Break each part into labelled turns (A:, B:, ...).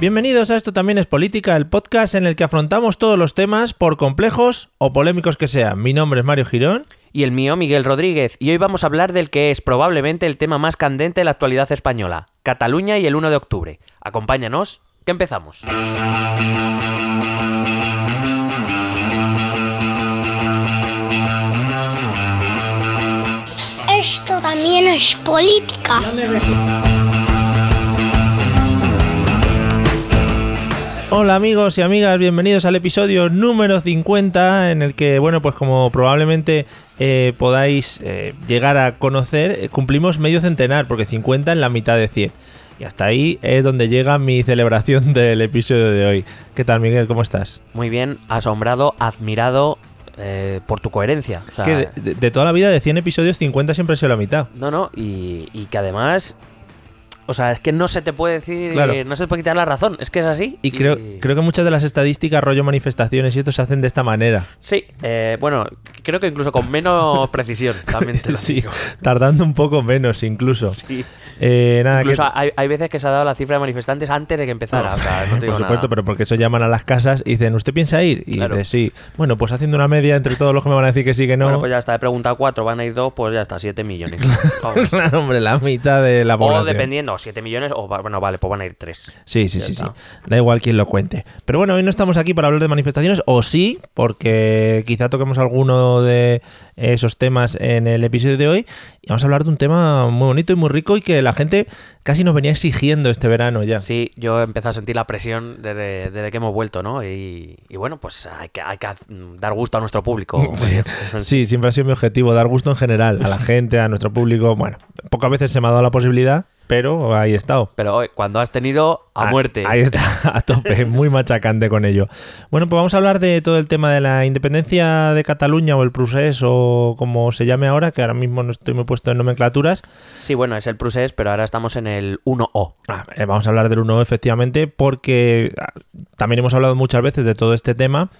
A: Bienvenidos a Esto también es política, el podcast en el que afrontamos todos los temas, por complejos o polémicos que sean. Mi nombre es Mario Girón.
B: Y el mío, Miguel Rodríguez, y hoy vamos a hablar del que es probablemente el tema más candente de la actualidad española, Cataluña y el 1 de octubre. Acompáñanos, que empezamos.
C: Esto también es política.
A: Hola amigos y amigas, bienvenidos al episodio número 50 en el que, bueno, pues como probablemente eh, podáis eh, llegar a conocer, eh, cumplimos medio centenar, porque 50 en la mitad de 100. Y hasta ahí es donde llega mi celebración del episodio de hoy. ¿Qué tal Miguel? ¿Cómo estás?
B: Muy bien, asombrado, admirado eh, por tu coherencia. O sea,
A: que de, toda la vida de 100 episodios, 50 siempre ha sido la mitad.
B: No, no, y, y que además... O sea, es que no se te puede decir,
A: Claro.
B: no se te puede quitar la razón, es que es así.
A: Y creo, creo que muchas de las estadísticas, rollo manifestaciones y esto se hacen de esta manera.
B: Sí, eh, bueno, creo que incluso con menos precisión, también te lo
A: Sí,
B: digo.
A: tardando un poco menos incluso.
B: Sí.
A: Eh, nada,
B: Incluso
A: que-
B: hay, hay veces que se ha dado la cifra de manifestantes antes de que empezara. o sea, no te digo
A: por supuesto,
B: nada.
A: pero porque eso llaman a las casas y dicen, ¿usted piensa ir? Y
B: Claro.
A: dice, sí. Bueno, pues haciendo una media entre todos los que me van a decir que sí, que no.
B: Bueno, pues ya está, he preguntado cuatro, van a ir dos, pues ya está, siete millones.
A: Claro, hombre, la mitad de la
B: o dependiendo, siete millones, o bueno, vale, pues van a ir tres.
A: Sí, sí,
B: Ya
A: sí, sí. Da igual quien lo cuente. Pero bueno, hoy no estamos aquí para hablar de manifestaciones, o sí, porque quizá toquemos alguno de esos temas en el episodio de hoy. Y vamos a hablar de un tema muy bonito y muy rico y que la gente casi nos venía exigiendo este verano ya.
B: Sí, yo empecé a sentir la presión desde, desde que hemos vuelto, ¿no? Y, y bueno, pues hay que, hay que dar gusto a nuestro público.
A: Sí, sí, siempre ha sido mi objetivo, dar gusto en general a la gente, a nuestro público. Bueno, pocas veces se me ha dado la posibilidad, pero ahí he estado.
B: Pero hoy, cuando has tenido a
A: Ah,
B: muerte.
A: Ahí está, a tope, muy machacante con ello. Bueno, pues vamos a hablar de todo el tema de la independencia de Cataluña o el procés o como se llame ahora, que ahora mismo no estoy muy puesto en nomenclaturas.
B: Sí, bueno, es el procés, pero ahora estamos en el 1O.
A: Ah, eh, vamos a hablar del 1 efectivamente porque ah, también hemos hablado muchas veces de todo este tema,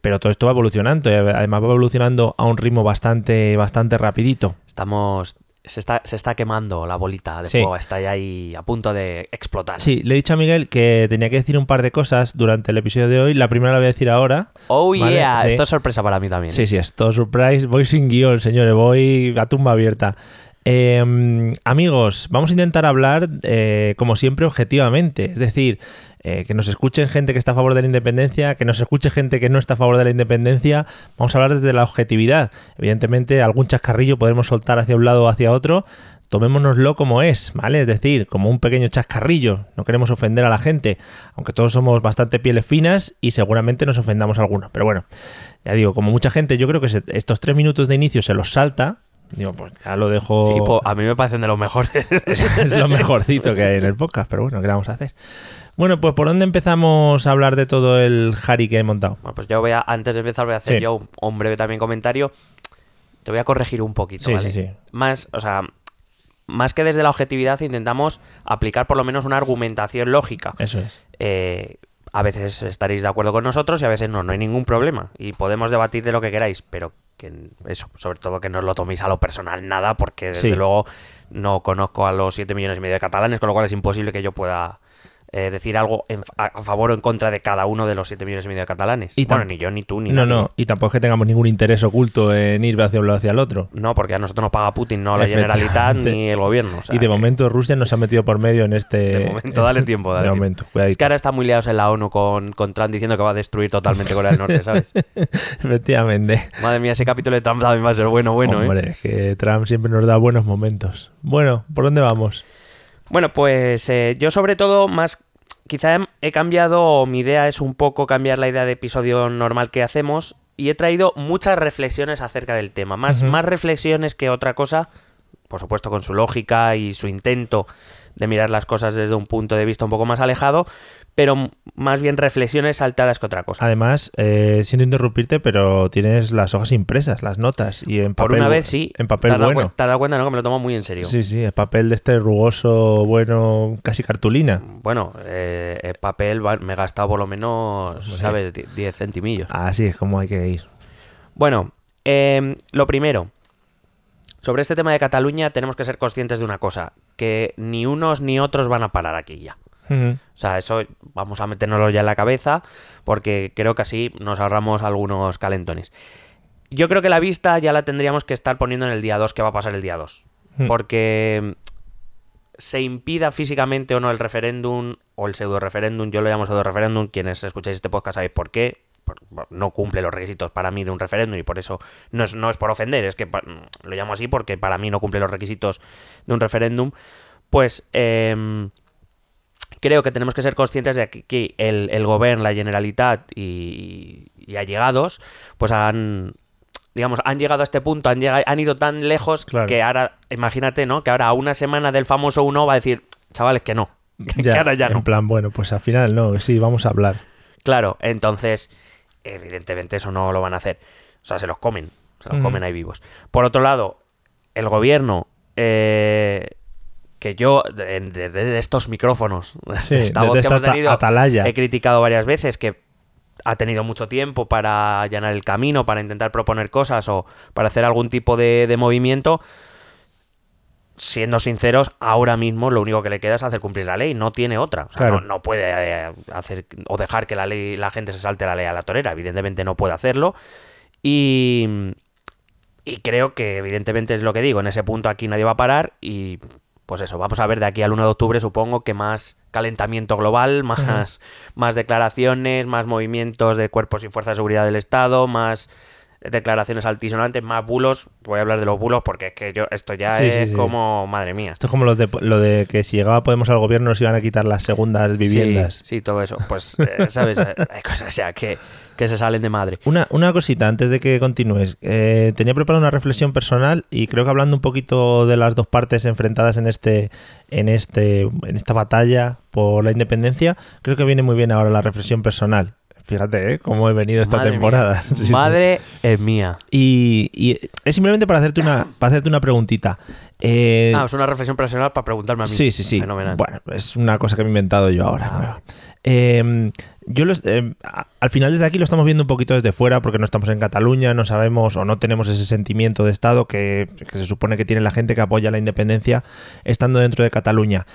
A: pero todo esto va evolucionando, y además va evolucionando a un ritmo bastante, bastante rapidito.
B: Estamos. Se está, se está quemando la bolita de
A: Sí.
B: fuego, está ya ahí a punto de explotar.
A: Sí, le he dicho a Miguel que tenía que decir un par de cosas durante el episodio de hoy. La primera la voy a decir ahora.
B: Oh
A: Vale,
B: yeah,
A: sí.
B: esto es sorpresa para mí también. ¿eh?
A: Sí, sí, esto surprise. Voy sin guion, señores. Voy a tumba abierta. Eh, amigos, vamos a intentar hablar, eh, como siempre, objetivamente. Es decir, eh, que nos escuchen gente que está a favor de la independencia, que nos escuche gente que no está a favor de la independencia. Vamos a hablar desde la objetividad. Evidentemente, algún chascarrillo podremos soltar hacia un lado o hacia otro. Tomémonoslo como es, ¿vale? Es decir, como un pequeño chascarrillo. No queremos ofender a la gente, aunque todos somos bastante pieles finas y seguramente nos ofendamos a algunos. Pero bueno, ya digo, como mucha gente, yo creo que estos tres minutos de inicio se los salta. Digo, pues ya lo dejo.
B: Sí, pues, a mí me parecen de los mejores.
A: es, lo mejorcito que hay en el podcast, pero bueno, ¿qué vamos a hacer? Bueno, pues ¿por dónde empezamos a hablar de todo el Harry que he montado?
B: Bueno, pues yo voy a, antes de empezar, voy a hacer
A: Sí.
B: yo un, un breve también comentario. Te voy a corregir un poquito,
A: Sí,
B: ¿vale?
A: sí, sí.
B: Más, o sea, más que desde la objetividad intentamos aplicar por lo menos una argumentación lógica.
A: Eso es.
B: Eh, a veces estaréis de acuerdo con nosotros y a veces no, no hay ningún problema. Y podemos debatir de lo que queráis, pero que eso, sobre todo que no os lo toméis a lo personal nada, porque desde
A: Sí.
B: luego no conozco a los 7 millones y medio de catalanes, con lo cual es imposible que yo pueda eh, decir algo en- a, a favor o en contra de cada uno de los 7 millones y medio de catalanes.
A: Y
B: bueno, ni yo, ni tú, ni
A: No,
B: nadie.
A: no, y tampoco es que tengamos ningún interés oculto en ir hacia un lado hacia el otro.
B: No, porque a nosotros nos paga Putin, no la Generalitat ni el gobierno. o sea
A: y de
B: que-
A: momento Rusia no se ha metido por medio en este.
B: De momento, dale tiempo, dale
A: de
B: tiempo.
A: momento,
B: Es que ahora están muy liados en la ONU con, con Trump diciendo que va a destruir totalmente Corea del Norte, ¿sabes?
A: Efectivamente.
B: Madre mía, ese capítulo de Trump también va a ser bueno, bueno, ¿eh?
A: Hombre, es que Trump siempre nos da buenos momentos. Bueno, ¿por dónde vamos?
B: Bueno, pues eh, yo sobre todo más... Quizá he- cambiado, o mi idea es un poco cambiar la idea de episodio normal que hacemos y he traído muchas reflexiones acerca del tema. Más, más reflexiones que otra cosa, por supuesto con su lógica y su intento de mirar las cosas desde un punto de vista un poco más alejado, pero más bien reflexiones saltadas que otra cosa.
A: Además, eh, siento interrumpirte, pero tienes las hojas impresas, las notas, y en
B: Por
A: papel.
B: una
A: bu-
B: vez sí.
A: En
B: ¿Te
A: papel
B: has dado
A: bueno.
B: ¿Te has dado cuenta, no? Que me lo tomo muy en serio.
A: Sí, sí, el papel de este rugoso, bueno, casi cartulina.
B: Bueno, eh, el papel va- me he gastado por lo menos,
A: Sí.
B: ¿sabes? Die- 10 centimillos.
A: Así es como hay que ir.
B: Bueno, em, lo primero. Sobre este tema de Cataluña tenemos que ser conscientes de una cosa, que ni unos ni otros van a parar aquí ya. O sea, eso vamos a metérnoslo ya en la cabeza porque creo que así nos ahorramos algunos calentones. Yo creo que la vista ya la tendríamos que estar poniendo en el día 2, que va a pasar el día 2.
A: Hmm.
B: Porque se impida físicamente o no el referéndum o el pseudo referéndum, yo lo llamo pseudo referéndum, quienes escucháis este podcast sabéis por qué, no cumple los requisitos para mí de un referéndum y por eso no es, no es por ofender, es que lo llamo así porque para mí no cumple los requisitos de un referéndum, pues em, creo que tenemos que ser conscientes de que, que el, el gobierno, la Generalitat y, y allegados, pues han, digamos, han llegado a este punto, han, llegado, han ido tan lejos
A: Claro.
B: que ahora, imagínate, ¿no? Que ahora a una semana del famoso uno va a decir, chavales, que no. Que
A: Ya,
B: ahora ya
A: en
B: no.
A: plan, bueno, pues al final no, sí, vamos a hablar.
B: Claro, entonces, evidentemente eso no lo van a hacer. O sea, se los comen, se los comen ahí vivos. Por otro lado, el gobierno, eh, que yo, de- de- de estos micrófonos,
A: Sí,
B: esta
A: desde
B: voz que hemos
A: ata-
B: tenido,
A: atalaya.
B: he criticado varias veces que ha tenido mucho tiempo para allanar el camino, para intentar proponer cosas o para hacer algún tipo de, de movimiento. Siendo sinceros, ahora mismo lo único que le queda es hacer cumplir la ley, no tiene otra. O sea,
A: Claro.
B: no, no puede eh, hacer o dejar que la ley, la gente se salte la ley a la torera. Evidentemente no puede hacerlo. Y, y creo que evidentemente es lo que digo. En ese punto aquí nadie va a parar. Y pues eso, vamos a ver de aquí al 1 de octubre, supongo que más calentamiento global, más, más declaraciones, más movimientos de cuerpos y fuerzas de seguridad del Estado, más declaraciones altisonantes, más bulos. Voy a hablar de los bulos porque es que yo esto ya
A: Sí,
B: es
A: sí, sí.
B: como, madre mía.
A: Esto es como los de- lo de que si llegaba Podemos al gobierno nos iban a quitar las segundas viviendas.
B: Sí, sí, todo eso. Pues, eh, ¿sabes? Hay cosas ya que, que se salen de madre.
A: Una, una cosita antes de que continúes. Eh, tenía preparada una reflexión personal y creo que hablando un poquito de las dos partes enfrentadas en este, en este, en esta batalla por la independencia, creo que viene muy bien ahora la reflexión personal. Fíjate, ¿eh? Cómo he venido esta
B: Madre
A: temporada.
B: mía. Madre es mía.
A: Y, y es simplemente para hacerte una, para hacerte una preguntita. Eh,
B: Ah, es una reflexión personal para preguntarme a mí.
A: Sí, sí, sí.
B: Fenomenal.
A: Bueno, es una cosa que me he inventado yo ahora.
B: Ah.
A: Eh, yo los- a- al final desde aquí lo estamos viendo un poquito desde fuera porque no estamos en Cataluña, no sabemos o no tenemos ese sentimiento de Estado que, que se supone que tiene la gente que apoya la independencia estando dentro de Cataluña.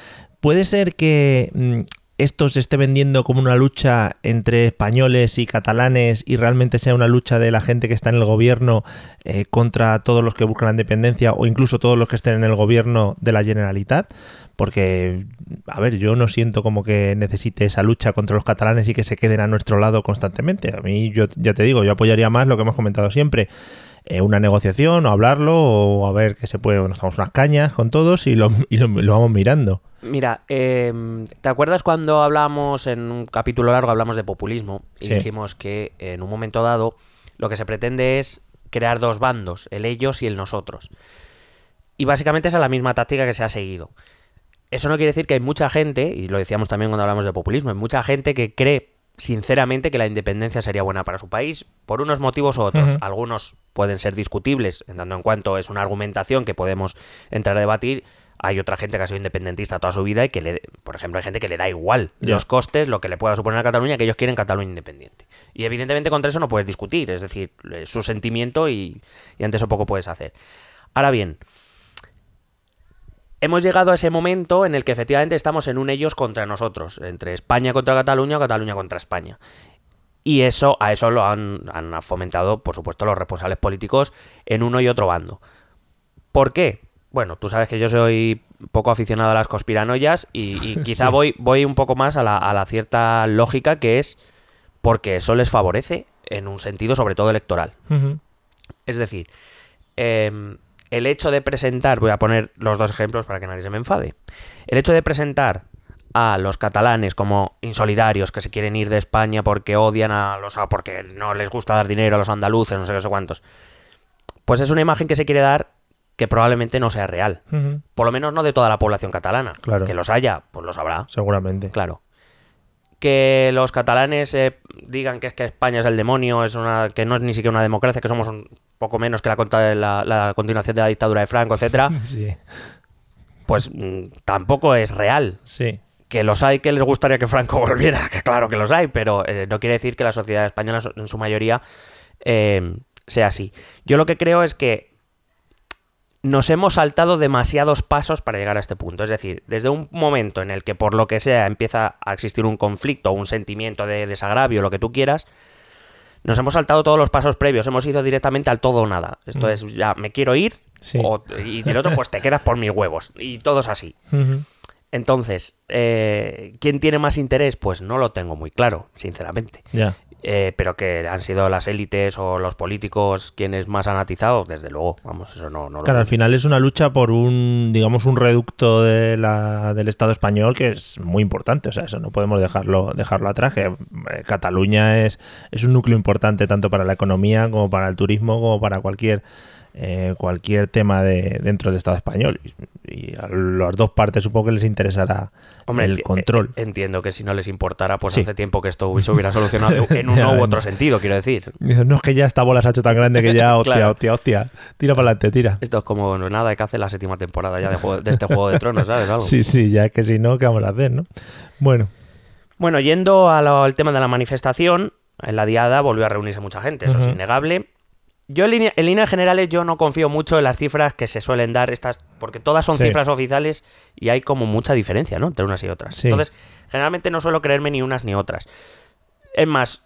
A: Puede ser que mm, esto se esté vendiendo como una lucha entre españoles y catalanes y realmente sea una lucha de la gente que está en el gobierno eh, contra todos los que buscan la independencia o incluso todos los que estén en el gobierno de la Generalitat. Porque, a ver, yo no siento como que necesite esa lucha contra los catalanes y que se queden a nuestro lado constantemente. A mí, yo ya te digo, yo apoyaría más lo que hemos comentado siempre. Eh, una negociación o hablarlo o a ver que se puede, nos damos unas cañas con todos y lo, y lo- lo vamos mirando.
B: Mira, eh, ¿te acuerdas cuando hablamos en un capítulo largo, hablamos de populismo? Y
A: Sí.
B: dijimos que en un momento dado lo que se pretende es crear dos bandos, el ellos y el nosotros. Y básicamente esa es la misma táctica que se ha seguido. Eso no quiere decir que hay mucha gente, y lo decíamos también cuando hablamos de populismo, hay mucha gente que cree sinceramente que la independencia sería buena para su país, por unos motivos u otros. Algunos pueden ser discutibles, en tanto en cuanto es una argumentación que podemos entrar a debatir. Hay otra gente que ha sido independentista toda su vida y que, le, por ejemplo, hay gente que le da igual los costes, lo que le pueda suponer a Cataluña, que ellos quieren Cataluña independiente. Y evidentemente contra eso no puedes discutir, es decir, es su sentimiento y, y ante eso poco puedes hacer. Ahora bien, hemos llegado a ese momento en el que efectivamente estamos en un ellos contra nosotros, entre España contra Cataluña o Cataluña contra España. Y eso, a eso lo han, han fomentado, por supuesto, los responsables políticos en uno y otro bando. ¿Por qué? Bueno, tú sabes que yo soy poco aficionado a las conspiranoias y, y quizá
A: Sí.
B: voy, voy un poco más a la, a la cierta lógica que es porque eso les favorece en un sentido sobre todo electoral. Es decir, em, el hecho de presentar, voy a poner los dos ejemplos para que nadie se me enfade. El hecho de presentar a los catalanes como insolidarios que se quieren ir de España porque odian a los a- porque no les gusta dar dinero a los andaluces, no sé qué, sé cuántos. Pues es una imagen que se quiere dar que probablemente no sea real. Por lo menos no de toda la población catalana.
A: Claro.
B: Que los haya, pues los habrá.
A: Seguramente.
B: Claro. Que los catalanes eh, digan que es que España es el demonio, es una, que no es ni siquiera una democracia, que somos un poco menos que la, contra- la, la continuación de la dictadura de Franco, etcétera,
A: Sí,
B: pues mm, tampoco es real.
A: sí.
B: Que los hay que les gustaría que Franco volviera, que claro que los hay, pero eh, no quiere decir que la sociedad española en su mayoría eh, sea así. Yo lo que creo es que nos hemos saltado demasiados pasos para llegar a este punto. Es decir, desde un momento en el que por lo que sea empieza a existir un conflicto, un sentimiento de desagravio, lo que tú quieras, nos hemos saltado todos los pasos previos. Hemos ido directamente al todo o nada. Esto es, ya me quiero ir,
A: Sí.
B: o- y el otro, pues te quedas por mis huevos. Y todo es así. Entonces, eh, ¿quién tiene más interés? Pues no lo tengo muy claro, sinceramente. Eh, pero que han sido las élites o los políticos quienes más han atizado, desde luego, vamos, eso no, no lo
A: Claro, al final es una lucha por un, digamos, un reducto de la, del Estado español que es muy importante. O sea, eso no podemos dejarlo, dejarlo atrás. Que eh, Cataluña es, es un núcleo importante tanto para la economía como para el turismo, como para cualquier eh, cualquier tema de, dentro del Estado español. Y, y a las dos partes supongo que les interesará
B: Hombre,
A: el
B: enti-
A: control.
B: eh, Entiendo que si no les importara, pues
A: Sí.
B: hace tiempo que esto se hubiera solucionado en uno u
A: no.
B: otro sentido, quiero decir.
A: No es que ya esta bola se ha hecho tan grande que ya, hostia,
B: Claro.
A: hostia, hostia. Tira para adelante, tira.
B: Esto es como bueno, nada que hace la séptima temporada ya de, juego- de este Juego de Tronos, ¿sabes? Algo.
A: Sí, sí, ya que si no, ¿qué vamos a hacer, no? Bueno,
B: Bueno, yendo lo- al tema de la manifestación, en la diada volvió a reunirse mucha gente, eso es innegable. Yo en, línea- en líneas generales yo no confío mucho en las cifras que se suelen dar estas, porque todas son
A: Sí.
B: cifras oficiales y hay como mucha diferencia, ¿no? Entre unas y otras.
A: Sí.
B: Entonces, generalmente no suelo creerme ni unas ni otras. Es más,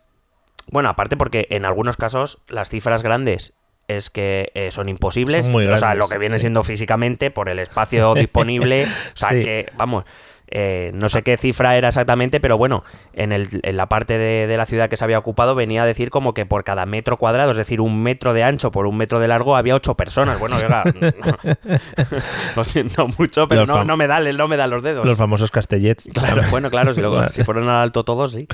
B: bueno, aparte porque en algunos casos las cifras grandes es que eh, son imposibles,
A: Son muy
B: o sea,
A: grandes,
B: lo que viene
A: sí.
B: siendo físicamente por el espacio disponible, o sea, que, vamos, eh, no sé qué cifra era exactamente, pero bueno, en, el- en la parte de, de la ciudad que se había ocupado venía a decir como que por cada metro cuadrado, es decir, un metro de ancho por un metro de largo, había ocho personas. Bueno, oiga, no, lo siento mucho, pero no, no me da, no me da los dedos.
A: los famosos castellets.
B: Claro, bueno, claro, si, luego- si fueron al alto todos, sí.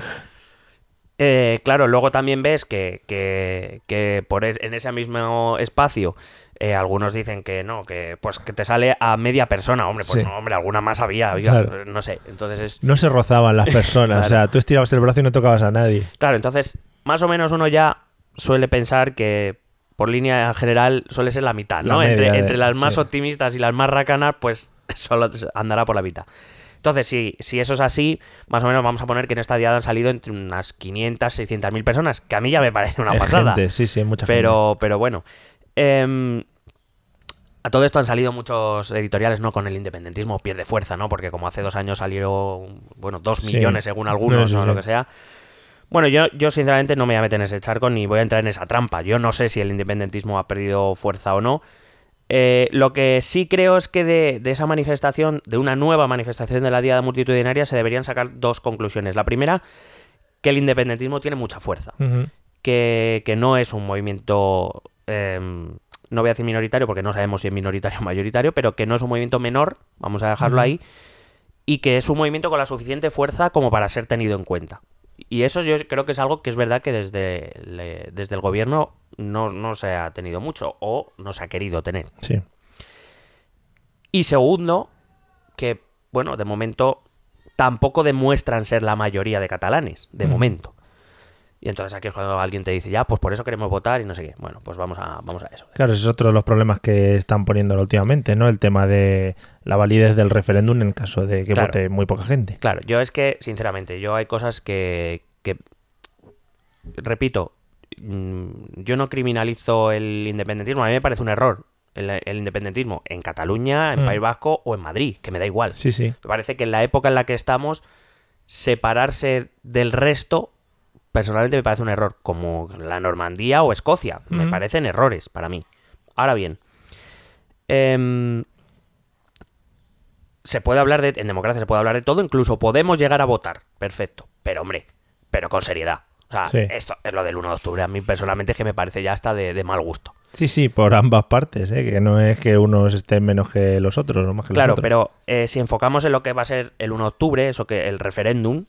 B: Eh, claro, luego también ves que, que- que por es- en ese mismo espacio eh, algunos dicen que no, que pues que te sale a media persona. Hombre, pues
A: Sí.
B: no, hombre, alguna más había, oiga,
A: Claro.
B: no sé. Entonces es.
A: No se rozaban las personas.
B: Claro.
A: O sea, tú estirabas el brazo y no tocabas a nadie.
B: Claro, entonces, más o menos uno ya suele pensar que por línea general suele ser la mitad, ¿no? entre,
A: de-
B: entre las más
A: sí.
B: optimistas y las más racanas, pues solo andará por la mitad. Entonces, si, si eso es así, más o menos vamos a poner que en esta diada han salido entre unas 500, 600 mil personas, que a mí ya me parece una
A: Es
B: pasada.
A: gente, sí, sí, mucha gente.
B: Pero, pero bueno. Em, a todo esto han salido muchos editoriales, ¿no? Con el independentismo pierde fuerza, ¿no? Porque como hace dos años salieron, bueno, dos
A: Sí.
B: millones según algunos o lo que sea. Bueno, yo, yo sinceramente no me voy a meter en ese charco ni voy a entrar en esa trampa. Yo no sé si el independentismo ha perdido fuerza o no. Eh, lo que sí creo es que de, de esa manifestación, de una nueva manifestación de la Diada Multitudinaria, se deberían sacar dos conclusiones. La primera, que el independentismo tiene mucha fuerza que, que no es un movimiento, em, no voy a decir minoritario porque no sabemos si es minoritario o mayoritario, pero que no es un movimiento menor, vamos a dejarlo ahí, y que es un movimiento con la suficiente fuerza como para ser tenido en cuenta. Y eso yo creo que es algo que es verdad que desde, le- desde el gobierno no, no se ha tenido mucho o no se ha querido tener.
A: Sí.
B: Y segundo, que, bueno, de momento tampoco demuestran ser la mayoría de catalanes, de
A: Mm.
B: momento. Y entonces aquí es cuando alguien te dice, ya, pues por eso queremos votar y no sé qué. Bueno, pues vamos a, vamos a eso.
A: Claro, ese es otro de los problemas que están poniendo últimamente, ¿no? El tema de la validez del referéndum en caso de que
B: Claro.
A: vote muy poca gente.
B: Claro, yo es que, sinceramente, yo hay cosas que, que repito, mm, yo no criminalizo el independentismo, a mí me parece un error el, el independentismo en Cataluña, en
A: Mm.
B: País Vasco o en Madrid, que me da igual.
A: Sí, sí.
B: Me parece que en la época en la que estamos, separarse del resto, personalmente me parece un error, como la Normandía o Escocia. Me parecen errores para mí. Ahora bien, em, se puede hablar de, en democracia se puede hablar de todo, incluso podemos llegar a votar, perfecto. Pero hombre, pero con seriedad. O sea,
A: Sí.
B: esto es lo del 1 de octubre. A mí personalmente es que me parece ya hasta de, de mal gusto.
A: Sí, sí, por ambas partes, ¿eh? que no es que unos estén menos que los otros, o más que
B: Claro,
A: los otros.
B: pero eh, si enfocamos en lo que va a ser el 1 de octubre, eso que el referéndum,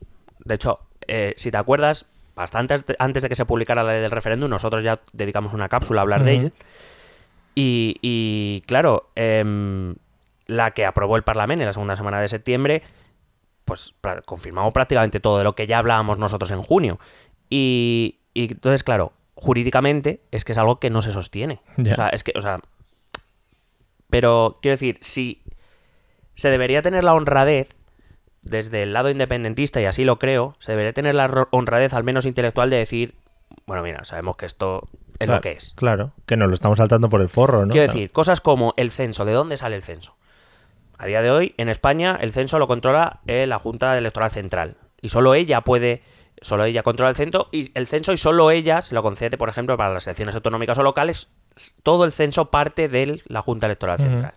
B: de hecho, eh, si te acuerdas, bastante antes- de que se publicara la ley del referéndum, nosotros ya dedicamos una cápsula a hablar de él. Y, y, claro, em, la que aprobó el Parlamento en la segunda semana de septiembre, pues confirmamos prácticamente todo de lo que ya hablábamos nosotros en junio. Y, y entonces, claro, jurídicamente es que es algo que no se sostiene. O sea, es que, o sea, pero quiero decir, si se debería tener la honradez desde el lado independentista, y así lo creo, se debería tener la honradez al menos intelectual de decir, bueno, mira, sabemos que esto es
A: claro,
B: lo que es.
A: Claro, que nos lo estamos saltando por el forro, ¿no?
B: Quiero
A: Claro.
B: decir, cosas como el censo, ¿de dónde sale el censo? A día de hoy, en España, el censo lo controla eh, la Junta Electoral Central. Y solo ella puede, solo ella controla el censo y el censo y solo ella se lo concede, por ejemplo, para las elecciones autonómicas o locales. Todo el censo parte de la Junta Electoral. Central.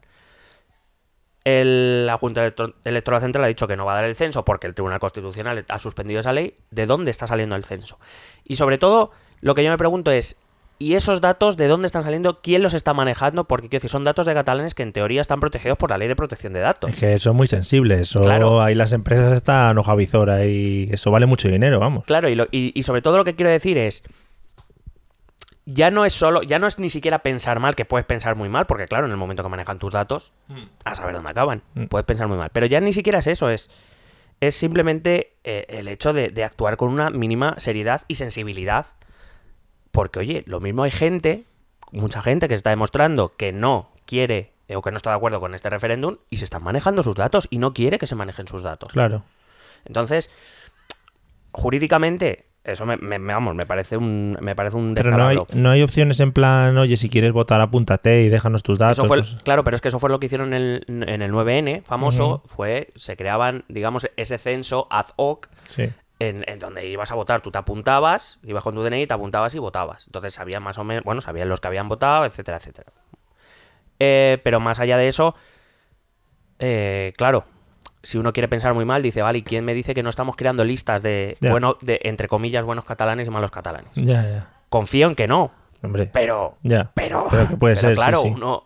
B: El- la Junta Electoral Central ha dicho que no va a dar el censo porque el Tribunal Constitucional ha suspendido esa ley. ¿De dónde está saliendo el censo? Y sobre todo, lo que yo me pregunto es, ¿y esos datos de dónde están saliendo? ¿Quién los está manejando? Porque quiero decir, son datos de catalanes que en teoría están protegidos por la ley de protección de datos.
A: Es que eso es muy sensible, eso
B: Claro.
A: ahí las empresas están hoja visora y eso vale mucho dinero, vamos.
B: Claro, y, lo- y- y sobre todo lo que quiero decir es. Ya no es solo, ya no es ni siquiera pensar mal, que puedes pensar muy mal, porque claro, en el momento que manejan tus datos, a saber dónde acaban,
A: Mm.
B: puedes pensar muy mal. Pero ya ni siquiera es eso, es, es simplemente eh, el hecho de, de actuar con una mínima seriedad y sensibilidad. Porque, oye, lo mismo hay gente, mucha gente que está demostrando que no quiere eh, o que no está de acuerdo con este referéndum y se están manejando sus datos y no quiere que se manejen sus datos.
A: Claro.
B: Entonces, jurídicamente, eso me, me- vamos, me parece un, me parece un
A: Pero no hay,
B: descalabro.
A: no hay opciones en plan, oye, si quieres votar, apúntate y déjanos tus datos.
B: Eso fue,
A: cosas-
B: claro, pero es que eso fue lo que hicieron en el, en el 9N, famoso, fue, se creaban, digamos, ese censo ad hoc
A: Sí.
B: en, en donde ibas a votar, tú te apuntabas, ibas con tu DNI, te apuntabas y votabas. Entonces sabían más o menos, bueno, sabían los que habían votado, etcétera, etcétera. Eh, pero más allá de eso, eh, claro, si uno quiere pensar muy mal, dice, vale, ¿y quién me dice que no estamos creando listas de,
A: Ya.
B: bueno, de entre comillas, buenos catalanes y malos catalanes?
A: Ya, ya.
B: Confío en que no,
A: Hombre.
B: pero
A: ya.
B: pero,
A: Pero que puede
B: pero
A: ser, sí,
B: claro,
A: sí.
B: uno,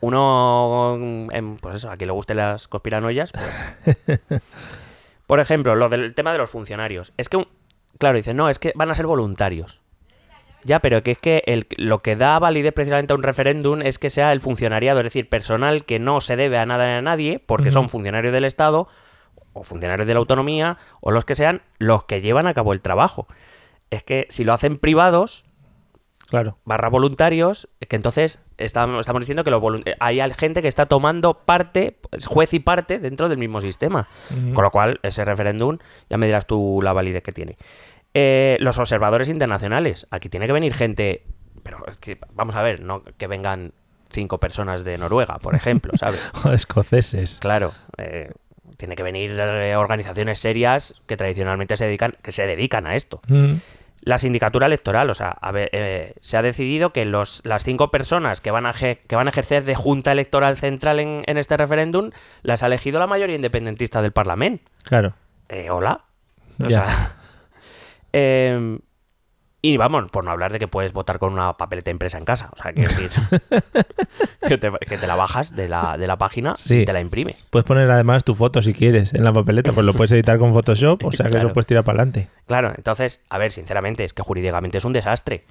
B: uno, em, pues eso, a quien le gusten las conspiranoias, pues. Por ejemplo, lo del tema de los funcionarios. Es que, un- claro, dicen, no, es que van a ser voluntarios. Ya, pero que es que el- lo que da validez precisamente a un referéndum es que sea el funcionariado, es decir, personal que no se debe a nada ni a nadie, porque son funcionarios del Estado, o funcionarios de la autonomía, o los que sean, los que llevan a cabo el trabajo. Es que si lo hacen privados,
A: Claro.
B: barra voluntarios, es que entonces estamos, estamos diciendo que los eh, hay gente que está tomando parte, juez y parte dentro del mismo sistema. Con lo cual, ese referéndum, ya me dirás tú la validez que tiene. Eh, los observadores internacionales, aquí tiene que venir gente, pero es que, vamos a ver, no que vengan cinco personas de Noruega, por ejemplo, ¿sabes?
A: O escoceses.
B: Claro, eh, tiene que venir eh, organizaciones serias que tradicionalmente se dedican, que se dedican a esto.
A: Mm.
B: La sindicatura electoral, o sea, a ver, eh, se ha decidido que los, las cinco personas que van, a que van a ejercer de Junta Electoral Central en, en este referéndum las ha elegido la mayoría independentista del Parlamento.
A: Claro.
B: Eh, Hola. O
A: Ya.
B: sea, em, y vamos, por no hablar de que puedes votar con una papeleta impresa en casa. O sea, quiero decir, que, te, que te la bajas de la, de la página
A: Sí.
B: y te la imprime.
A: Puedes poner además tu foto si quieres en la papeleta, pues lo puedes editar con Photoshop, o sea que
B: Claro.
A: eso puedes tirar para adelante.
B: Claro, entonces, a ver, sinceramente, es que jurídicamente es un desastre.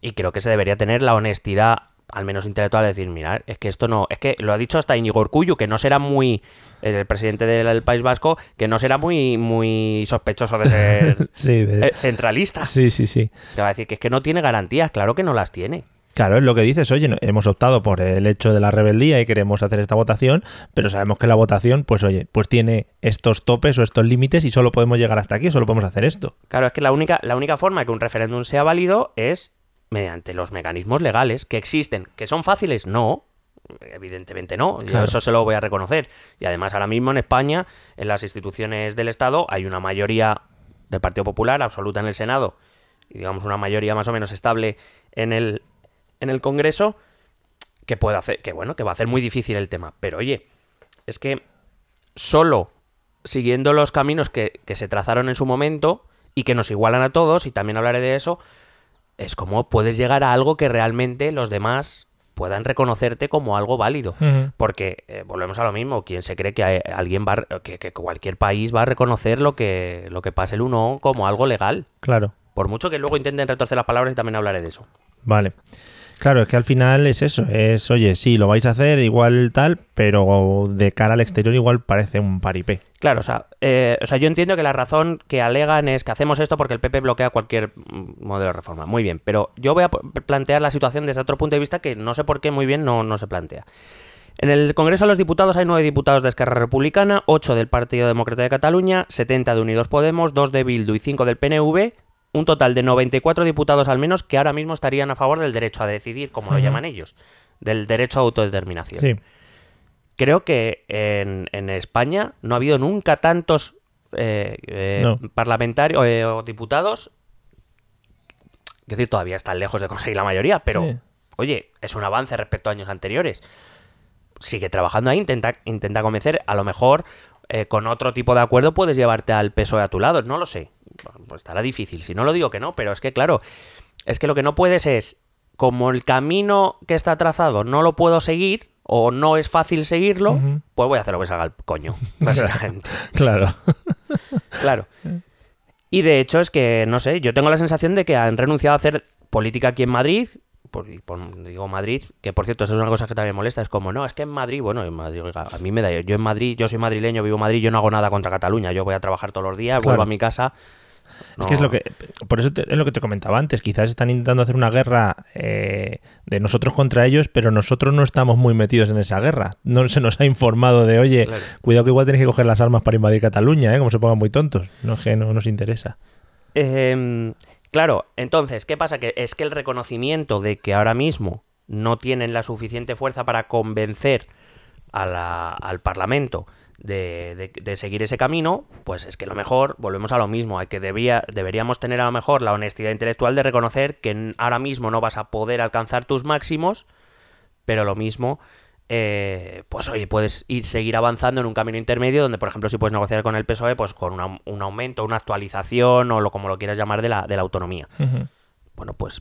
B: Y creo que se debería tener la honestidad, al menos intelectual, de decir, mirar, es que esto no. Es que lo ha dicho hasta Íñigo que no será muy. El presidente del País Vasco, que no será muy, muy sospechoso de ser
A: Sí, de-
B: eh, centralista.
A: sí, sí, sí.
B: Te va a decir que es que no tiene garantías, claro que no las tiene.
A: Claro, es lo que dices, oye, hemos optado por el hecho de la rebeldía y queremos hacer esta votación, pero sabemos que la votación, pues oye, pues tiene estos topes o estos límites y solo podemos llegar hasta aquí, solo podemos hacer esto.
B: Claro, es que la única, la única forma que un referéndum sea válido es mediante los mecanismos legales que existen. ¿Que son fáciles? No. Evidentemente no, yo
A: Claro.
B: eso se lo voy a reconocer. Y además ahora mismo en España, en las instituciones del Estado, hay una mayoría del Partido Popular absoluta en el Senado y digamos una mayoría más o menos estable en el, en el Congreso que puede hacer, que bueno, que va a hacer muy difícil el tema. Pero oye, es que solo siguiendo los caminos que, que se trazaron en su momento y que nos igualan a todos, y también hablaré de eso, es como puedes llegar a algo que realmente los demás puedan reconocerte como algo válido. Porque eh, volvemos a lo mismo, quien se cree que hay- alguien va que, que cualquier país va a reconocer lo que, lo que pase el uno como algo legal.
A: Claro.
B: Por mucho que luego intenten retorcer las palabras y también hablaré de eso.
A: Vale. Claro, es que al final es eso, es, oye, sí, lo vais a hacer igual tal, pero de cara al exterior igual parece un paripé.
B: Claro, o sea, eh, o sea, yo entiendo que la razón que alegan es que hacemos esto porque el PP bloquea cualquier modelo de reforma. Muy bien, pero yo voy a plantear la situación desde otro punto de vista que no sé por qué muy bien no, no se plantea. En el Congreso de los Diputados hay nueve diputados de Esquerra Republicana, ocho del Partido Demócrata de Cataluña, 70 de Unidos Podemos, dos de Bildu y cinco del PNV, un total de 94 diputados al menos que ahora mismo estarían a favor del derecho a decidir, como lo llaman ellos, del derecho a autodeterminación
A: Sí,
B: creo que en, en España no ha habido nunca tantos eh, eh,
A: No.
B: parlamentarios eh, o diputados. Es decir, todavía están lejos de conseguir la mayoría, pero
A: Sí.
B: oye, es un avance respecto a años anteriores. Sigue trabajando ahí, intenta, intenta convencer. A lo mejor con otro tipo de acuerdo puedes llevarte al PSOE a tu lado. No lo sé. Pues estará difícil. Si no lo digo que no, pero es que claro, es que lo que no puedes es, como el camino que está trazado no lo puedo seguir o no es fácil seguirlo, pues voy a hacer lo que salga el coño, básicamente.
A: claro.
B: claro. Y de hecho es que, no sé, yo tengo la sensación de que han renunciado a hacer política aquí en Madrid. Por, digo Madrid, que por cierto, eso es una cosa que también molesta. Es como, no, es que en Madrid, bueno, en Madrid, oiga, a mí me da. Yo en Madrid, yo soy madrileño, vivo en Madrid, yo no hago nada contra Cataluña. Yo voy a trabajar todos los días,
A: Claro.
B: vuelvo a mi casa.
A: Es que es lo que. Por eso te- es lo que te comentaba antes. Quizás están intentando hacer una guerra eh, de nosotros contra ellos, pero nosotros no estamos muy metidos en esa guerra. No se nos ha informado de, oye,
B: Claro.
A: cuidado que igual tenéis que coger las armas para invadir Cataluña, ¿eh? como se pongan muy tontos. No es que no nos interesa.
B: Em, claro, entonces, ¿qué pasa? Que es que el reconocimiento de que ahora mismo no tienen la suficiente fuerza para convencer a la- al Parlamento de, de- de seguir ese camino, pues es que lo mejor, volvemos a lo mismo, hay que debía, deberíamos tener a lo mejor la honestidad intelectual de reconocer que ahora mismo no vas a poder alcanzar tus máximos, pero lo mismo, eh, pues oye, puedes ir seguir avanzando en un camino intermedio donde, por ejemplo, si puedes negociar con el PSOE, pues con una- un aumento, una actualización o lo como lo quieras llamar de la, de la autonomía. Bueno, pues,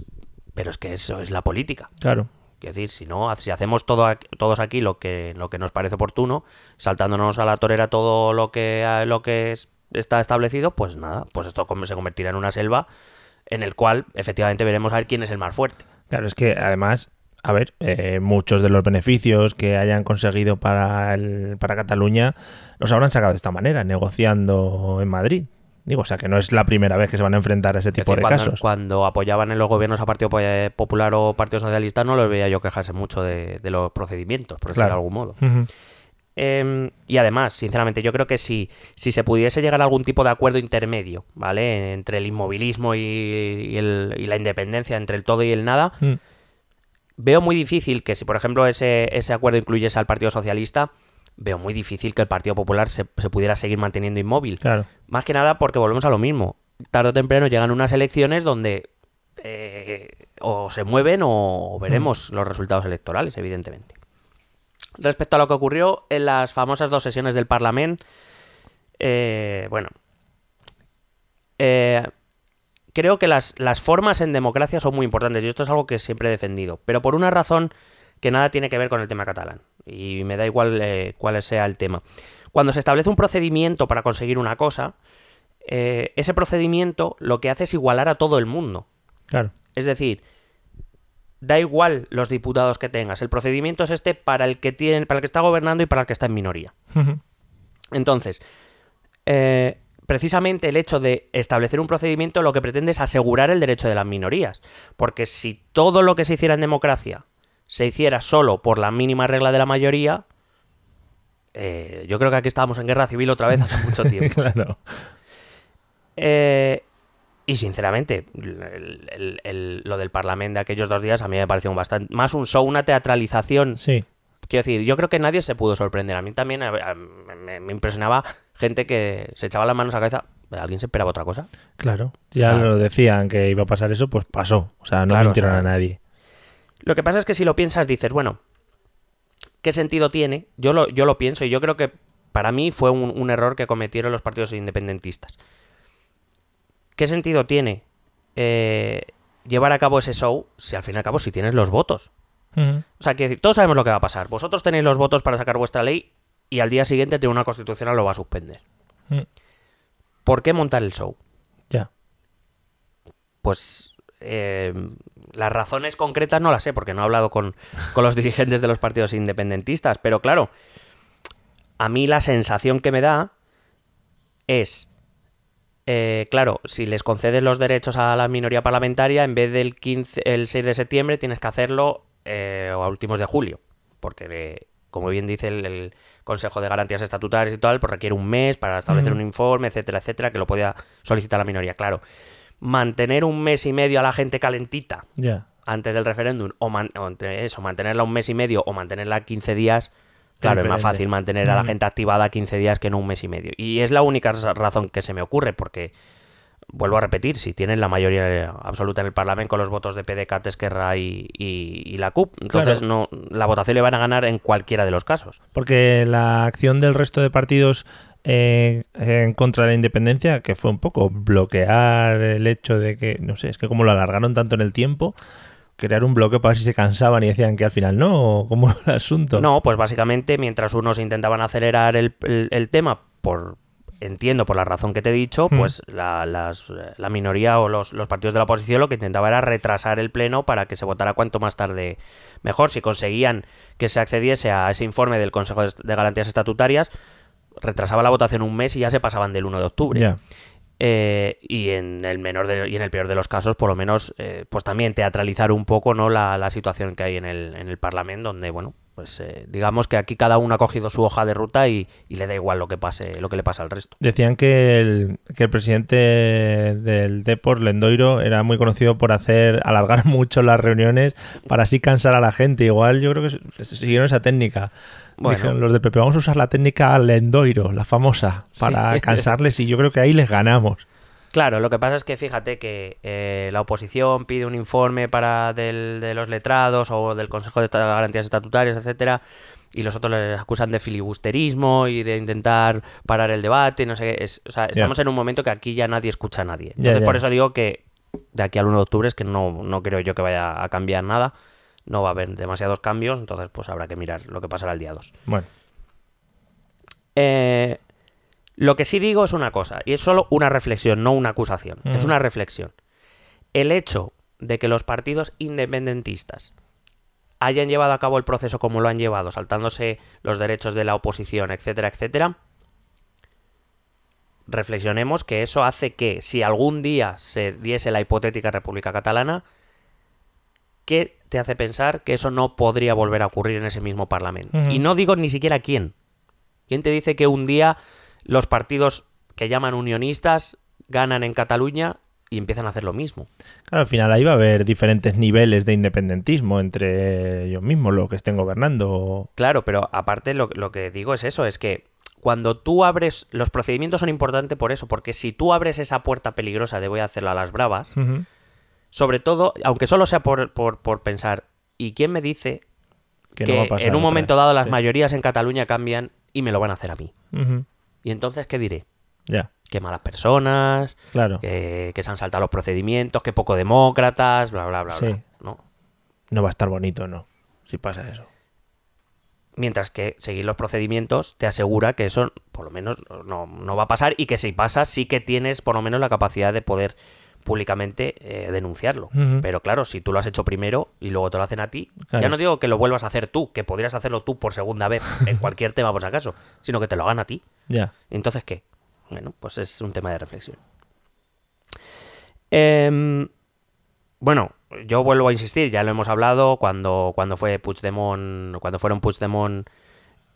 B: pero es que eso es la política.
A: Claro.
B: Quiero decir, si no, si hacemos todo, todos aquí lo que, lo que nos parece oportuno, saltándonos a la torera todo lo que, lo que es- está establecido, pues nada, pues esto se convertirá en una selva en el cual efectivamente veremos a ver quién es el más fuerte.
A: Claro, es que además, a ver, eh, muchos de los beneficios que hayan conseguido para, el, para Cataluña los habrán sacado de esta manera, negociando en Madrid. Digo, o sea, que no es la primera vez que se van a enfrentar a ese
B: Es
A: tipo de
B: cuando,
A: casos.
B: cuando apoyaban en los gobiernos a Partido Po- Popular o Partido Socialista, no los veía yo quejarse mucho de, de los procedimientos, por decirlo de algún modo. Eh, y además, sinceramente, yo creo que si, si se pudiese llegar a algún tipo de acuerdo intermedio, ¿vale? Entre el inmovilismo y, y el- y la independencia, entre el todo y el nada,
A: Mm.
B: veo muy difícil que si, por ejemplo, ese, ese acuerdo incluyese al Partido Socialista, veo muy difícil que el Partido Popular se, se pudiera seguir manteniendo inmóvil.
A: Claro.
B: Más que nada porque volvemos a lo mismo. Tarde o temprano llegan unas elecciones donde eh, o se mueven o veremos los resultados electorales, evidentemente. Respecto a lo que ocurrió en las famosas dos sesiones del Parlamento, eh, bueno, eh, creo que las, las formas en democracia son muy importantes y esto es algo que siempre he defendido, pero por una razón que nada tiene que ver con el tema catalán y me da igual eh, cuál sea el tema. Cuando se establece un procedimiento para conseguir una cosa, eh, ese procedimiento lo que hace es igualar a todo el mundo.
A: Claro.
B: Es decir, da igual los diputados que tengas. El procedimiento es este para el que tiene, para el que está gobernando y para el que está en minoría. Entonces, eh, precisamente el hecho de establecer un procedimiento lo que pretende es asegurar el derecho de las minorías. Porque si todo lo que se hiciera en democracia se hiciera solo por la mínima regla de la mayoría, eh, yo creo que aquí estábamos en guerra civil otra vez hace mucho tiempo.
A: claro.
B: Eh, Y sinceramente, el- el- el- lo del Parlamento de aquellos dos días a mí me pareció un bastante más un show, una teatralización.
A: Sí.
B: Quiero decir, yo creo que nadie se pudo sorprender. A mí también a- a- me, me impresionaba gente que se echaba las manos a la cabeza. ¿Alguien se esperaba otra cosa?
A: Claro. Ya
B: O sea-
A: lo decían que iba a pasar eso, pues pasó. O sea, no
B: Claro,
A: mintieron
B: o sea,
A: a nadie.
B: Lo que pasa es que si lo piensas, dices, bueno, ¿qué sentido tiene? Yo lo, yo lo pienso y yo creo que para mí fue un, un error que cometieron los partidos independentistas. ¿Qué sentido tiene eh, llevar a cabo ese show si al fin y al cabo si tienes los votos? O sea, que todos sabemos lo que va a pasar. Vosotros tenéis los votos para sacar vuestra ley y al día siguiente el Tribunal Constitucional lo va a suspender. ¿Por qué montar el show?
A: Ya.
B: Pues eh, las razones concretas no las sé, porque no he hablado con, con los dirigentes de los partidos independentistas, pero claro, a mí la sensación que me da es, eh, claro, si les concedes los derechos a la minoría parlamentaria, en vez del 15, el 6 de septiembre tienes que hacerlo eh, a últimos de julio, porque eh, como bien dice el, el Consejo de Garantías Estatutarias y tal, pues requiere un mes para establecer un informe, etcétera, etcétera, que lo podía solicitar la minoría, claro. Mantener un mes y medio a la gente calentita antes del referéndum o, man- o entre eso, mantenerla un mes y medio o mantenerla 15 días, claro, es más fácil mantener a la
A: Mm.
B: gente activada 15 días que no un mes y medio. Y es la única ra- razón que se me ocurre, porque, vuelvo a repetir, si tienen la mayoría absoluta en el Parlamento con los votos de PDCAT, Esquerra y, y- y la CUP, entonces no la votación le van a ganar en cualquiera de los casos.
A: Porque la acción del resto de partidos eh, en contra de la independencia, que fue un poco bloquear el hecho de que, no sé, es que como lo alargaron tanto en el tiempo, crear un bloque para ver si se cansaban y decían que al final no, o cómo era el asunto.
B: No, pues básicamente mientras unos intentaban acelerar el, el- el tema por entiendo por la razón que te he dicho,
A: Mm.
B: pues la, las- la minoría o los, los partidos de la oposición lo que intentaba era retrasar el pleno para que se votara cuanto más tarde mejor. Si conseguían que se accediese a ese informe del Consejo de Garantías Estatutarias, retrasaba la votación un mes y ya se pasaban del 1 de octubre. Eh, y en el menor de- y en el peor de los casos, por lo menos, eh, pues también teatralizar un poco no la, la situación que hay en el, en el Parlamento, donde, bueno, pues eh, digamos que aquí cada uno ha cogido su hoja de ruta y, y le da igual lo que pase, lo que le pasa al resto.
A: Decían que el, que el presidente del Depor, Lendoiro, era muy conocido por hacer alargar mucho las reuniones para así cansar a la gente. Igual yo creo que siguieron esa técnica.
B: Bueno.
A: Dijeron los de Pepe, vamos a usar la técnica Lendoiro, la famosa, para
B: Sí.
A: cansarles y yo creo que ahí les ganamos.
B: Claro, lo que pasa es que fíjate que eh, la oposición pide un informe para del- de los letrados o del Consejo de Garantías Estatutarias, etcétera, y los otros les acusan de filibusterismo y de intentar parar el debate, no sé qué. Es, o sea, estamos en un momento que aquí ya nadie escucha a nadie. Entonces, por eso digo que de aquí al 1 de octubre es que no, no creo yo que vaya a cambiar nada. No va a haber demasiados cambios, entonces pues habrá que mirar lo que pasará el día 2.
A: Bueno,
B: Eh, lo que sí digo es una cosa, y es solo una reflexión, no una acusación. Es una reflexión. El hecho de que los partidos independentistas hayan llevado a cabo el proceso como lo han llevado, saltándose los derechos de la oposición, etcétera, etcétera, reflexionemos que eso hace que si algún día se diese la hipotética República Catalana, ¿qué te hace pensar que eso no podría volver a ocurrir en ese mismo Parlamento? Y no digo ni siquiera quién. ¿Quién te dice que un día los partidos que llaman unionistas ganan en Cataluña y empiezan a hacer lo mismo?
A: claro, al final ahí va a haber diferentes niveles de independentismo entre ellos mismos, los que estén gobernando.
B: Claro, pero aparte lo, lo que digo es eso, es que cuando tú abres, los procedimientos son importantes por eso, porque si tú abres esa puerta peligrosa de voy a hacerlo a las bravas, sobre todo, aunque solo sea por, por, por pensar, ¿y quién me dice
A: Que, no
B: en un momento dado las
A: Sí.
B: mayorías en Cataluña cambian y me lo van a hacer a mí?
A: Ujú.
B: Y entonces, ¿qué diré?
A: Ya,
B: Que malas personas,
A: claro.
B: que, que se han saltado los procedimientos, que poco demócratas, bla, bla, bla,
A: Sí.
B: bla. ¿no?
A: No va a estar bonito, ¿no? Si pasa eso.
B: Mientras que seguir los procedimientos te asegura que eso por lo menos no, no va a pasar y que si pasa sí que tienes por lo menos la capacidad de poder públicamente eh, denunciarlo. Pero claro, si tú lo has hecho primero y luego te lo hacen a ti,
A: Claro.
B: ya no digo que lo vuelvas a hacer tú, que podrías hacerlo tú por segunda vez en cualquier tema por si acaso, sino que te lo hagan a ti.
A: Ya.
B: Entonces, ¿qué? Bueno, pues es un tema de reflexión. Em, bueno, yo vuelvo a insistir, ya lo hemos hablado cuando, cuando fue Puigdemont, cuando fueron Puigdemont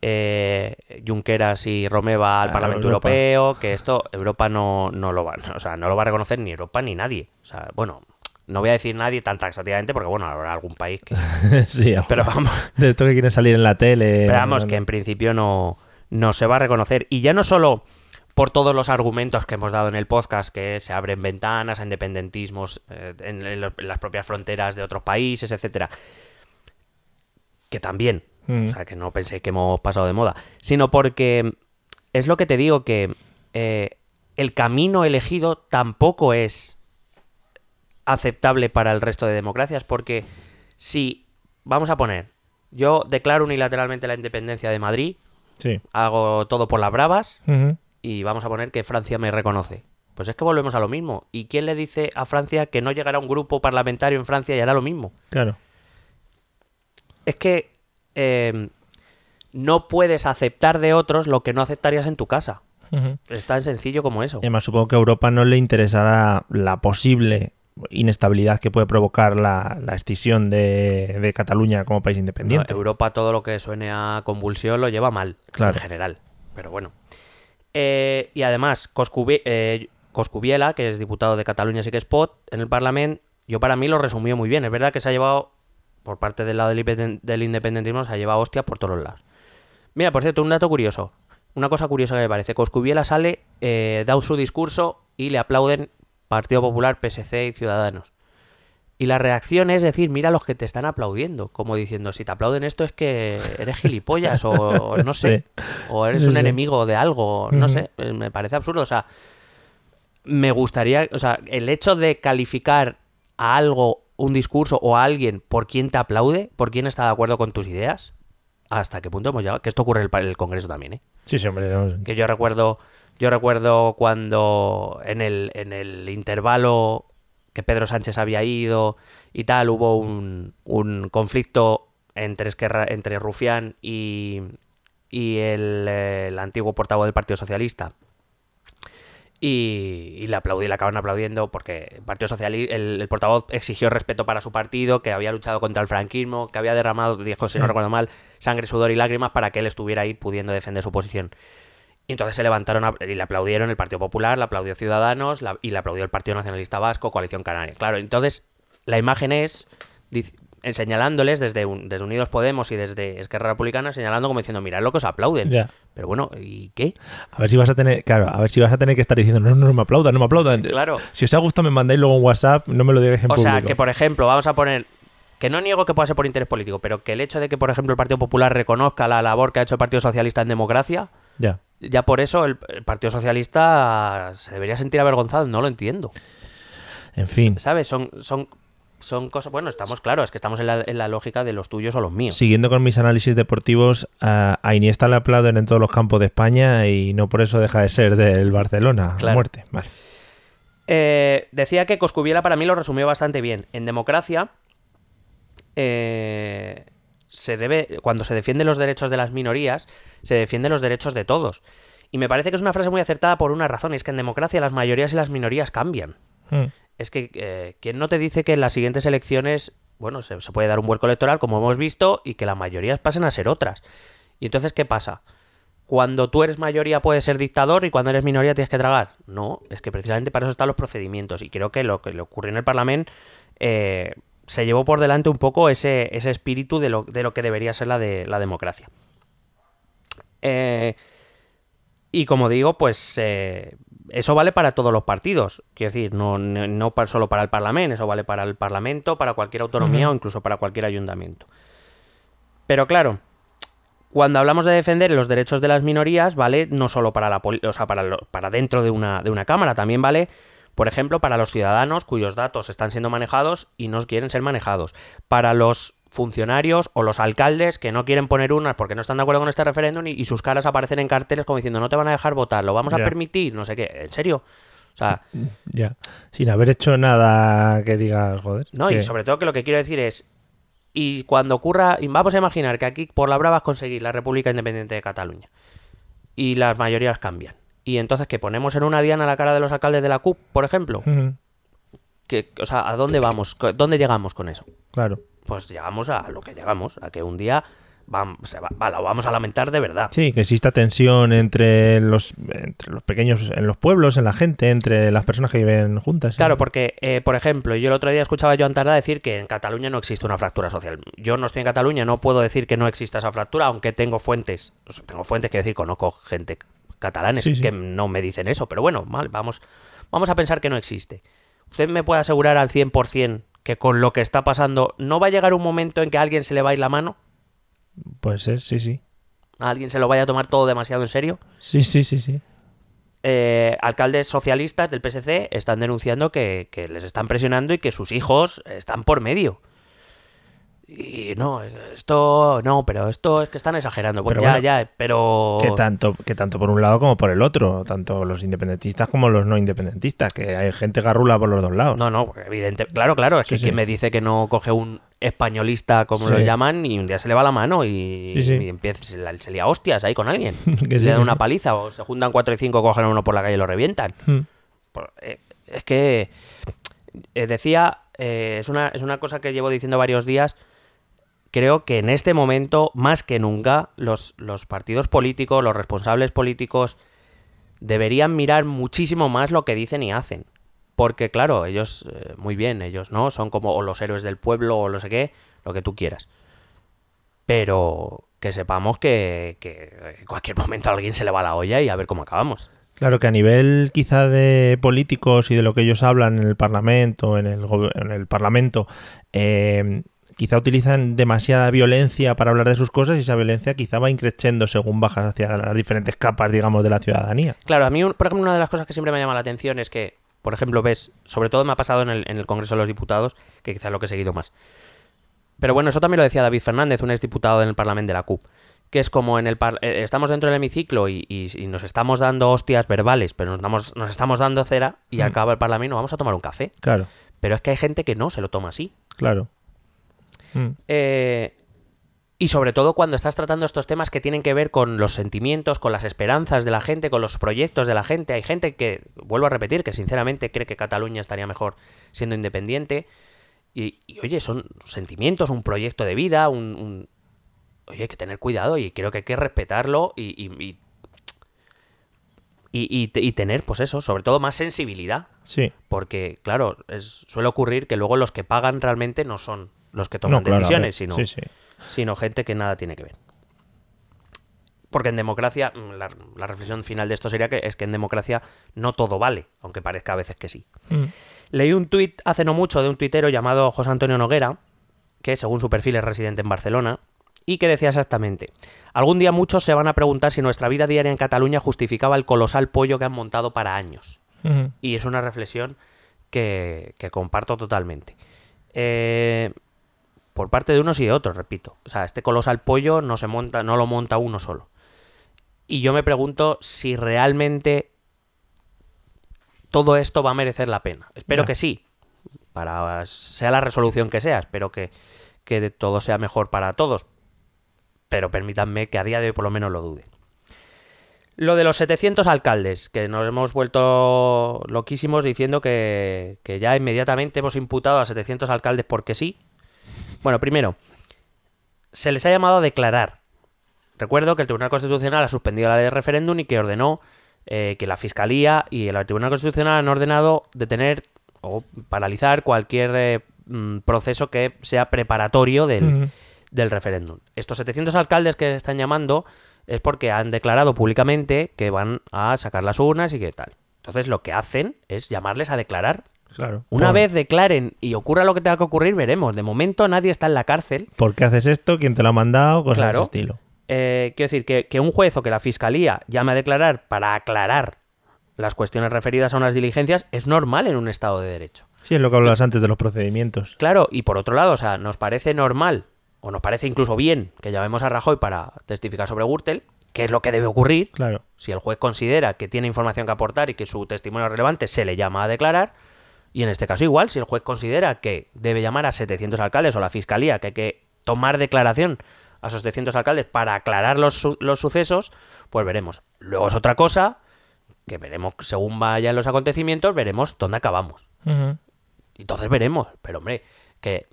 B: eh, Junqueras y Romeva al Parlamento
A: Europa.
B: Europeo, que esto Europa no, no lo va, o sea, no lo va a reconocer ni Europa ni nadie. O sea, bueno, no voy a decir nadie tan taxativamente porque bueno, habrá algún país que.
A: sí,
B: Pero vamos,
A: de esto que quieren salir en la tele.
B: pero vamos,
A: no,
B: que
A: no.
B: en principio no, no se va a reconocer. Y ya no solo por todos los argumentos que hemos dado en el podcast, que se abren ventanas a independentismos eh, en, en lo- en las propias fronteras de otros países, etcétera. Que también,
A: Mm.
B: o sea, que no penséis que hemos pasado de moda, sino porque es lo que te digo, que eh, el camino elegido tampoco es aceptable para el resto de democracias, porque si, vamos a poner, yo declaro unilateralmente la independencia de Madrid,
A: Sí.
B: hago todo por las bravas y vamos a poner que Francia me reconoce. Pues es que volvemos a lo mismo. ¿Y quién le dice a Francia que no llegará un grupo parlamentario en Francia y hará lo mismo?
A: Claro.
B: Es que eh, no puedes aceptar de otros lo que no aceptarías en tu casa. Es tan sencillo como eso.
A: Y además supongo que a Europa no le interesará la posible inestabilidad que puede provocar la, la escisión de, de Cataluña como país
B: No,
A: independiente.
B: Europa todo lo que suene a convulsión lo lleva mal,
A: Claro.
B: en general. Pero bueno. Eh, y además, Coscubi- eh, Coscubiela, que es diputado de Cataluña sí que Spot, en el Parlamento, yo para mí lo resumió muy bien. Es verdad que se ha llevado, por parte del lado del, independen- del independentismo, se ha llevado hostia por todos los lados. Mira, por cierto, un dato curioso. Una cosa curiosa que me parece. Coscubiela sale, eh, da su discurso y le aplauden Partido Popular, PSC y Ciudadanos. Y la reacción es decir, mira los que te están aplaudiendo, como diciendo, si te aplauden esto es que eres gilipollas o, o no sé, o eres
A: Sí,
B: un
A: sí.
B: enemigo de algo, no sé, me parece absurdo, o sea, me gustaría, o sea, el hecho de calificar a algo, un discurso o a alguien por quien te aplaude, por quien está de acuerdo con tus ideas, hasta qué punto hemos llegado, que esto ocurre en el, Congreso también, ¿eh?
A: Sí, sí, hombre. no-
B: que yo recuerdo yo recuerdo cuando en el, en el intervalo que Pedro Sánchez había ido y tal hubo un, un conflicto entre Esquerra, entre Rufián y, y el, eh, el antiguo portavoz del Partido Socialista y, y le aplaudí, le acaban aplaudiendo porque el Partido Socialista, el, el portavoz exigió respeto para su partido, que había luchado contra el franquismo, que había derramado, dijo si no
A: Sí.
B: recuerdo mal, sangre, sudor y lágrimas para que él estuviera ahí pudiendo defender su posición. Y entonces se levantaron a- y le aplaudieron el Partido Popular, le aplaudió Ciudadanos la- y le aplaudió el Partido Nacionalista Vasco, Coalición Canaria. Claro, entonces la imagen es señalándoles desde, un- desde Unidos Podemos y desde Esquerra Republicana, señalando como diciendo, mirad lo que os aplauden.
A: Ya.
B: Pero bueno, ¿y qué?
A: A ver si vas a tener, claro, a ver si vas a tener que estar diciendo, no, no, no me aplaudan, no me aplaudan.
B: Claro.
A: Si os ha gustado me mandáis luego un WhatsApp, no me lo digáis en
B: O sea,
A: público.
B: que por ejemplo, vamos a poner. Que no niego que pueda ser por interés político, pero que el hecho de que, por ejemplo, el Partido Popular reconozca la labor que ha hecho el Partido Socialista en democracia,
A: Ya.
B: ya por eso el, el Partido Socialista se debería sentir avergonzado. No lo entiendo.
A: En fin.
B: ¿Sabes? Son, son, son cosas. Bueno, estamos claros, es que estamos en la, en la lógica de los tuyos o los míos.
A: Siguiendo con mis análisis deportivos, a, a Iniesta le aplauden en todos los campos de España y no por eso deja de ser del Barcelona. a
B: Claro.
A: Muerte. Vale.
B: Eh, decía que Coscubiela para mí lo resumió bastante bien. En democracia, eh, se debe, cuando se defienden los derechos de las minorías, se defienden los derechos de todos. Y me parece que es una frase muy acertada por una razón, es que en democracia las mayorías y las minorías cambian.
A: Mm.
B: Es que, eh, ¿quién no te dice que en las siguientes elecciones, bueno, se, puede dar un vuelco electoral, como hemos visto, y que las mayorías pasen a ser otras? Y entonces, ¿qué pasa? Cuando tú eres mayoría puedes ser dictador y cuando eres minoría tienes que tragar. No, es que precisamente para eso están los procedimientos. Y creo que lo que le ocurrió en el Parlamento eh, se llevó por delante un poco ese, espíritu de lo, de lo que debería ser la, de, la democracia. Eh, y como digo, pues eh, eso vale para todos los partidos. Quiero decir, no, no, solo para el Parlamento, eso vale para el Parlamento, para cualquier autonomía o incluso para cualquier ayuntamiento. Pero claro, cuando hablamos de defender los derechos de las minorías, vale no solo para la o sea, para, lo- para dentro de una, de una cámara, también vale, por ejemplo, para los ciudadanos cuyos datos están siendo manejados y no quieren ser manejados. Para los funcionarios o los alcaldes que no quieren poner urnas porque no están de acuerdo con este referéndum y, y sus caras aparecen en carteles como diciendo no te van a dejar votar, lo vamos a permitir, no sé qué, en serio. O sea,
A: Ya. Sin haber hecho nada que digas, joder.
B: no,
A: que-
B: y sobre todo que lo que quiero decir es, y cuando ocurra, y vamos a imaginar que aquí por la brava vas a conseguir la República Independiente de Cataluña y las mayorías cambian. Y entonces que ponemos en una diana la cara de los alcaldes de la CUP, por ejemplo, que, o sea, ¿a dónde vamos? ¿Dónde llegamos con eso?
A: Claro.
B: Pues llegamos a lo que llegamos, a que un día vam- se va- va- lo vamos a lamentar de verdad.
A: Sí, que exista tensión entre los, entre los pequeños, en los pueblos, en la gente, entre las personas que viven juntas. ¿sí?
B: Claro, porque, eh, por ejemplo, yo el otro día escuchaba a Joan Tardá decir que en Cataluña no existe una fractura social. Yo no estoy en Cataluña, no puedo decir que no exista esa fractura, aunque tengo fuentes, o sea, tengo fuentes que decir, conozco gente catalanes
A: Sí, sí.
B: que no me dicen eso, pero bueno, vale, vamos, vamos a pensar que no existe. ¿Usted me puede asegurar al 100% que con lo que está pasando no va a llegar un momento en que a alguien se le va a ir la mano?
A: Puede ser, sí, sí.
B: ¿A alguien se lo vaya a tomar todo demasiado en serio?
A: Sí, sí, sí, sí.
B: eh, alcaldes socialistas del PSC están denunciando que, que les están presionando y que sus hijos están por medio. Y no, esto no, pero esto es que están exagerando. Pues
A: Pero
B: ya,
A: bueno,
B: ya, pero.
A: Que tanto, que tanto por un lado como por el otro, tanto los independentistas como los no independentistas, que hay gente garrula por los dos lados.
B: No, no, evidente. Claro, claro, es
A: Sí,
B: que
A: sí.
B: quien me dice que no coge un españolista, como
A: Sí.
B: lo llaman, y un día se le va la mano y, empieza, se, la- se lía hostias ahí con alguien.
A: Que
B: le dan una paliza, o se juntan cuatro y cinco, cogen a uno por la calle y lo revientan.
A: Mm.
B: Por- eh, es que eh, decía, eh, es, una, es una cosa que llevo diciendo varios días. Creo que en este momento, más que nunca, los, los partidos políticos, los responsables políticos, deberían mirar muchísimo más lo que dicen y hacen. Porque, claro, ellos, eh, muy bien, ellos, ¿no? Son como o los héroes del pueblo o lo sé qué, lo que tú quieras. Pero que sepamos que, que en cualquier momento a alguien se le va la olla y a ver cómo acabamos.
A: Claro que a nivel quizá de políticos y de lo que ellos hablan en el Parlamento, en el, en el Parlamento, eh, quizá utilizan demasiada violencia para hablar de sus cosas y esa violencia quizá va increciendo según bajas hacia las diferentes capas, digamos, de la ciudadanía.
B: Claro, a mí, por ejemplo, una de las cosas que siempre me llama la atención es que, por ejemplo, ves, sobre todo me ha pasado en el, en el Congreso de los Diputados, que quizás es lo que he seguido más. Pero bueno, eso también lo decía David Fernández, un exdiputado en el Parlamento de la CUP, que es como en el par- eh, estamos dentro del hemiciclo y, y- y nos estamos dando hostias verbales, pero nos, damos, nos estamos dando cera y
A: Mm.
B: acaba el Parlamento vamos a tomar un café.
A: Claro,
B: Pero es que hay gente que no se lo toma así.
A: claro. Mm.
B: Eh, y sobre todo cuando estás tratando estos temas que tienen que ver con los sentimientos, con las esperanzas de la gente, con los proyectos de la gente. Hay gente que, vuelvo a repetir, que sinceramente cree que Cataluña estaría mejor siendo independiente. Y, y, oye, son sentimientos, un proyecto de vida, un, un- Oye, hay que tener cuidado y creo que hay que respetarlo y... y, y tener, pues eso, sobre todo más sensibilidad.
A: Sí.
B: Porque, claro, es, suele ocurrir que luego los que pagan realmente no son los que toman
A: No, claro,
B: decisiones, sino,
A: Sí, sí.
B: sino gente que nada tiene que ver. Porque en democracia, mm, la, la reflexión final de esto sería que es que en democracia no todo vale, aunque parezca a veces que sí.
A: Mm.
B: Leí un tuit hace no mucho de un tuitero llamado José Antonio Noguera, que según su perfil es residente en Barcelona, y que decía exactamente, algún día muchos se van a preguntar si nuestra vida diaria en Cataluña justificaba el colosal pollo que han montado para años. Y es una reflexión que, que comparto totalmente. Eh, por parte de unos y de otros, repito. O sea, este colosal pollo no se monta, no lo monta uno solo. Y yo me pregunto si realmente todo esto va a merecer la pena. Espero que sí. Para sea la resolución que sea, espero que, que todo sea mejor para todos. Pero permítanme que a día de hoy por lo menos lo dude. Lo de los 700 alcaldes, que nos hemos vuelto loquísimos diciendo que, que ya inmediatamente hemos imputado a 700 alcaldes porque sí. Bueno, primero, se les ha llamado a declarar. Recuerdo que el Tribunal Constitucional ha suspendido la ley de referéndum y que ordenó eh, que la Fiscalía y el Tribunal Constitucional han ordenado detener o paralizar cualquier eh, mm, proceso que sea preparatorio del, del referéndum. Estos 700 alcaldes que están llamando es porque han declarado públicamente que van a sacar las urnas y que tal. Entonces lo que hacen es llamarles a declarar.
A: Claro.
B: Una
A: Por-
B: vez declaren y ocurra lo que tenga que ocurrir, veremos. De momento nadie está en la cárcel.
A: ¿Por qué haces esto? ¿Quién te lo ha mandado? Cosas de ese estilo.
B: Eh, quiero decir, que, que un juez o que la fiscalía llame a declarar para aclarar las cuestiones referidas a unas diligencias es normal en un Estado de Derecho.
A: Sí, es lo que hablabas antes de los procedimientos.
B: Claro, y por otro lado, o sea, nos parece normal, o nos parece incluso bien, que llamemos a Rajoy para testificar sobre Gürtel, que es lo que debe ocurrir.
A: Claro.
B: Si el juez considera que tiene información que aportar y que su testimonio es relevante, se le llama a declarar. Y en este caso igual, si el juez considera que debe llamar a 700 alcaldes o la fiscalía, que hay que tomar declaración a esos 700 alcaldes para aclarar los, su- los sucesos, pues veremos. Luego es otra cosa, que veremos según vayan los acontecimientos, veremos dónde acabamos.
A: Ujú.
B: Entonces veremos. Pero hombre, que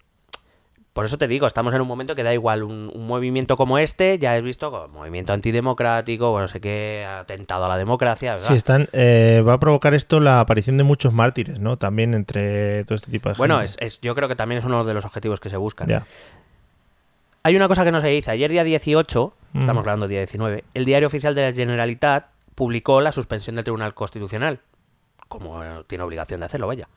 B: Por eso te digo, estamos en un momento que da igual un, un movimiento como este, ya has visto, como movimiento antidemocrático, bueno, sé qué, atentado a la democracia, ¿verdad?
A: Sí, están, eh, va a provocar esto la aparición de muchos mártires, ¿no? También entre todo este tipo de
B: bueno,
A: gente.
B: es, es- yo creo que también es uno de los objetivos que se buscan.
A: Ya.
B: Hay una cosa que no se dice. Ayer día 18,
A: Mm.
B: estamos hablando día 19, el diario oficial de la Generalitat publicó la suspensión del Tribunal Constitucional. Como tiene obligación de hacerlo, vaya.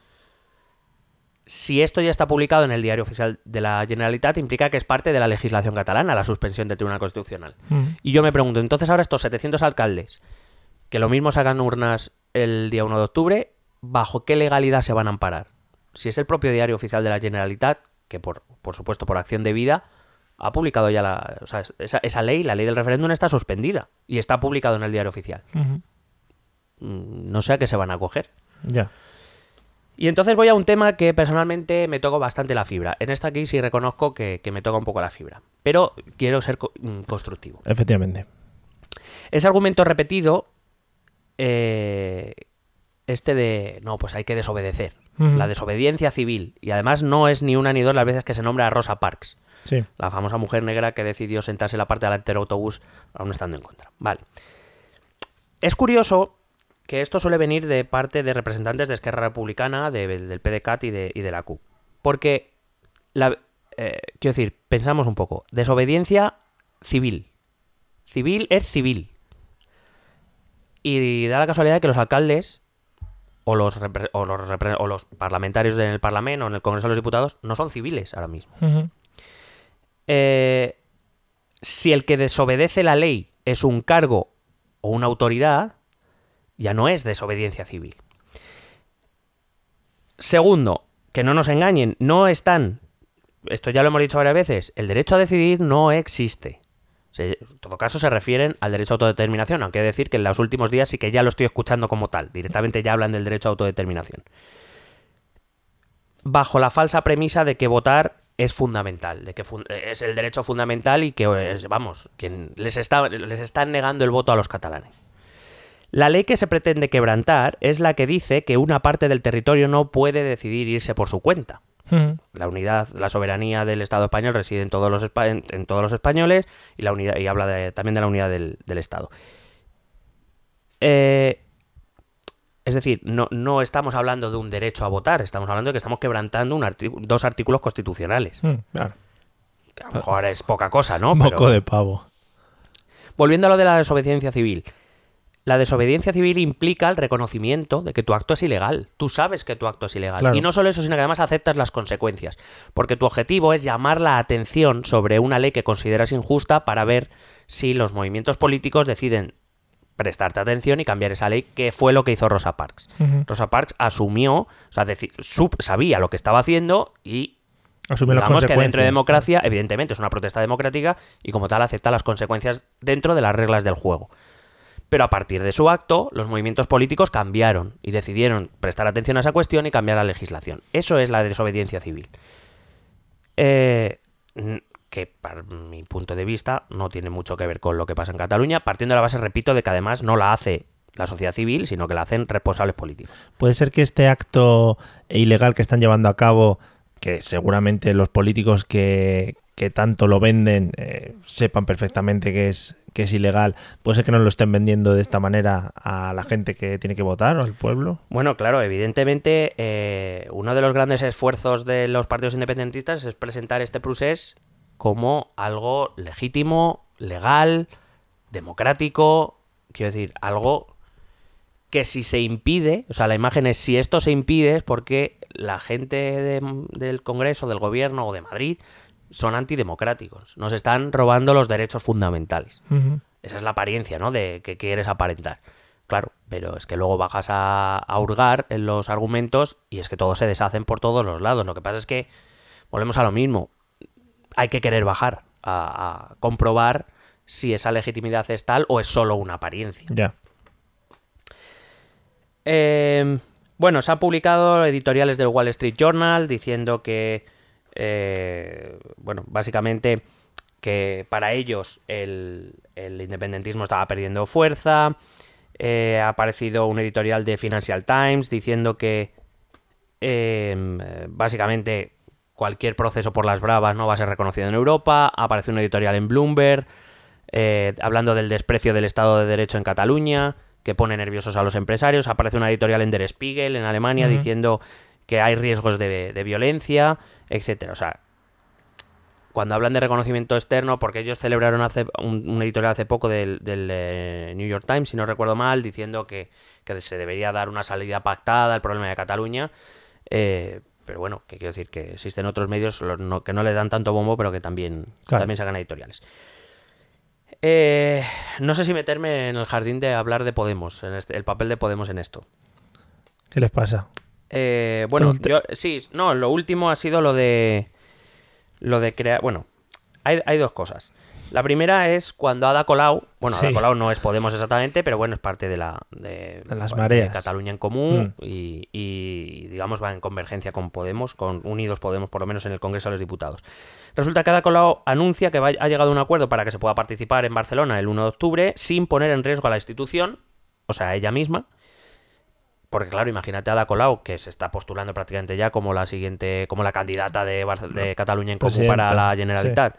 B: Si esto ya está publicado en el diario oficial de la Generalitat, implica que es parte de la legislación catalana, la suspensión del Tribunal Constitucional.
A: Mm.
B: Y yo me pregunto, entonces ahora estos 700 alcaldes, que lo mismo sacan urnas el día 1 de octubre, ¿bajo qué legalidad se van a amparar? Si es el propio diario oficial de la Generalitat, que por, por supuesto por acción de vida, ha publicado ya la... O sea, esa, esa ley, la ley del referéndum, está suspendida y está publicado en el diario oficial. Mm, No sé a qué se van a coger.
A: Ya.
B: Y entonces voy a un tema que personalmente me toca bastante la fibra. En esta aquí sí reconozco que, que me toca un poco la fibra. Pero quiero ser co- mm, constructivo.
A: Efectivamente.
B: Ese argumento repetido, eh, este de, no, pues hay que desobedecer. La desobediencia civil. Y además no es ni una ni dos las veces que se nombra a Rosa Parks,
A: Sí.
B: la famosa mujer negra que decidió sentarse en la parte delante del autobús aún estando en contra. Vale. Es curioso que esto suele venir de parte de representantes de Esquerra Republicana, de- del PDCAT y de, y de la CUP. Porque, la, eh, quiero decir, pensamos un poco. Desobediencia civil. Civil es civil. Y da la casualidad de que los alcaldes o los, o los, repre- o los parlamentarios en el Parlamento o en el Congreso de los Diputados no son civiles ahora mismo. Eh, si el que desobedece la ley es un cargo o una autoridad, ya no es desobediencia civil. Segundo, que no nos engañen, no están, esto ya lo hemos dicho varias veces, el derecho a decidir no existe. En todo caso se refieren al derecho a autodeterminación, aunque he de decir que en los últimos días sí que ya lo estoy escuchando como tal, directamente ya hablan del derecho a autodeterminación. Bajo la falsa premisa de que votar es fundamental, de que es el derecho fundamental y que, vamos, que les, está, les están negando el voto a los catalanes. La ley que se pretende quebrantar es la que dice que una parte del territorio no puede decidir irse por su cuenta.
A: Ujú.
B: La unidad, la soberanía del Estado español reside en todos los, espa- en, en todos los españoles y, la unidad, y habla de- también de la unidad del, del Estado. Eh, es decir, no, no estamos hablando de un derecho a votar, estamos hablando de que estamos quebrantando un dos artículos constitucionales.
A: Mm, claro.
B: Que a lo mejor es poca cosa, ¿no?
A: Un
B: Pero-
A: moco de pavo.
B: Volviendo a lo de la desobediencia civil. La desobediencia civil implica el reconocimiento de que tu acto es ilegal. Tú sabes que tu acto es ilegal.
A: Claro.
B: Y no solo eso, sino que además aceptas las consecuencias. Porque tu objetivo es llamar la atención sobre una ley que consideras injusta para ver si los movimientos políticos deciden prestarte atención y cambiar esa ley, que fue lo que hizo Rosa Parks. Rosa Parks asumió, o sea, sabía lo que estaba haciendo y
A: Asume
B: Digamos que dentro de democracia, evidentemente, es una protesta democrática y como tal acepta las consecuencias dentro de las reglas del juego. Pero a partir de su acto, los movimientos políticos cambiaron y decidieron prestar atención a esa cuestión y cambiar la legislación. Eso es la desobediencia civil. Eh, que, para mi punto de vista, no tiene mucho que ver con lo que pasa en Cataluña, partiendo de la base, repito, de que además no la hace la sociedad civil, sino que la hacen responsables políticos.
A: Puede ser que este acto ilegal que están llevando a cabo, que seguramente los políticos que, que tanto lo venden eh, sepan perfectamente que es, que es ilegal, puede ser que no lo estén vendiendo de esta manera a la gente que tiene que votar o al pueblo.
B: Bueno, claro, evidentemente eh, uno de los grandes esfuerzos de los partidos independentistas es presentar este procés como algo legítimo, legal, democrático, quiero decir, algo que si se impide, o sea, la imagen es si esto se impide es porque la gente de- del Congreso, del Gobierno o de Madrid son antidemocráticos, nos están robando los derechos fundamentales. Esa es la apariencia, ¿no? De que quieres aparentar. Claro, pero es que luego bajas a, a hurgar en los argumentos y es que todos se deshacen por todos los lados. Lo que pasa es que volvemos a lo mismo. Hay que querer bajar a, a comprobar si esa legitimidad es tal o es solo una apariencia.
A: Ya.
B: Eh, bueno, se han publicado editoriales del Wall Street Journal diciendo que, eh, bueno, básicamente que para ellos el, el independentismo estaba perdiendo fuerza. Eh, ha aparecido un editorial de Financial Times diciendo que eh, básicamente cualquier proceso por las bravas no va a ser reconocido en Europa. Aparece una editorial en Bloomberg eh, hablando del desprecio del Estado de Derecho en Cataluña, que pone nerviosos a los empresarios. Aparece una editorial en Der Spiegel, en Alemania, diciendo que hay riesgos de, de violencia, etcétera. O sea, cuando hablan de reconocimiento externo, porque ellos celebraron hace un, un editorial hace poco del, del, eh, New York Times, si no recuerdo mal, diciendo que, que se debería dar una salida pactada al problema de Cataluña. eh, pero bueno, que quiero decir que existen otros medios no- que no le dan tanto bombo, pero que también,
A: Claro.
B: también sacan editoriales. Eh, no sé si meterme en el jardín de hablar de Podemos, en este- el papel de Podemos en esto.
A: ¿Qué les pasa?
B: Eh, bueno, yo, sí, no, lo último ha sido lo de. Lo de crear. Bueno, hay, hay dos cosas. La primera es cuando Ada Colau. Bueno, Ada. Colau no es Podemos exactamente, pero bueno, es parte de la. De,
A: De las
B: bueno,
A: mareas.
B: Cataluña en Común
A: Mm.
B: y, y, digamos, va en convergencia con Podemos, con Unidos Podemos, por lo menos en el Congreso de los Diputados. Resulta que Ada Colau anuncia que va- ha llegado a un acuerdo para que se pueda participar en Barcelona el 1 de octubre sin poner en riesgo a la institución, o sea, a ella misma, porque claro, imagínate a Ada Colau, que se está postulando prácticamente ya como la siguiente, como la candidata de, Barce- de Cataluña en Común para la Generalitat,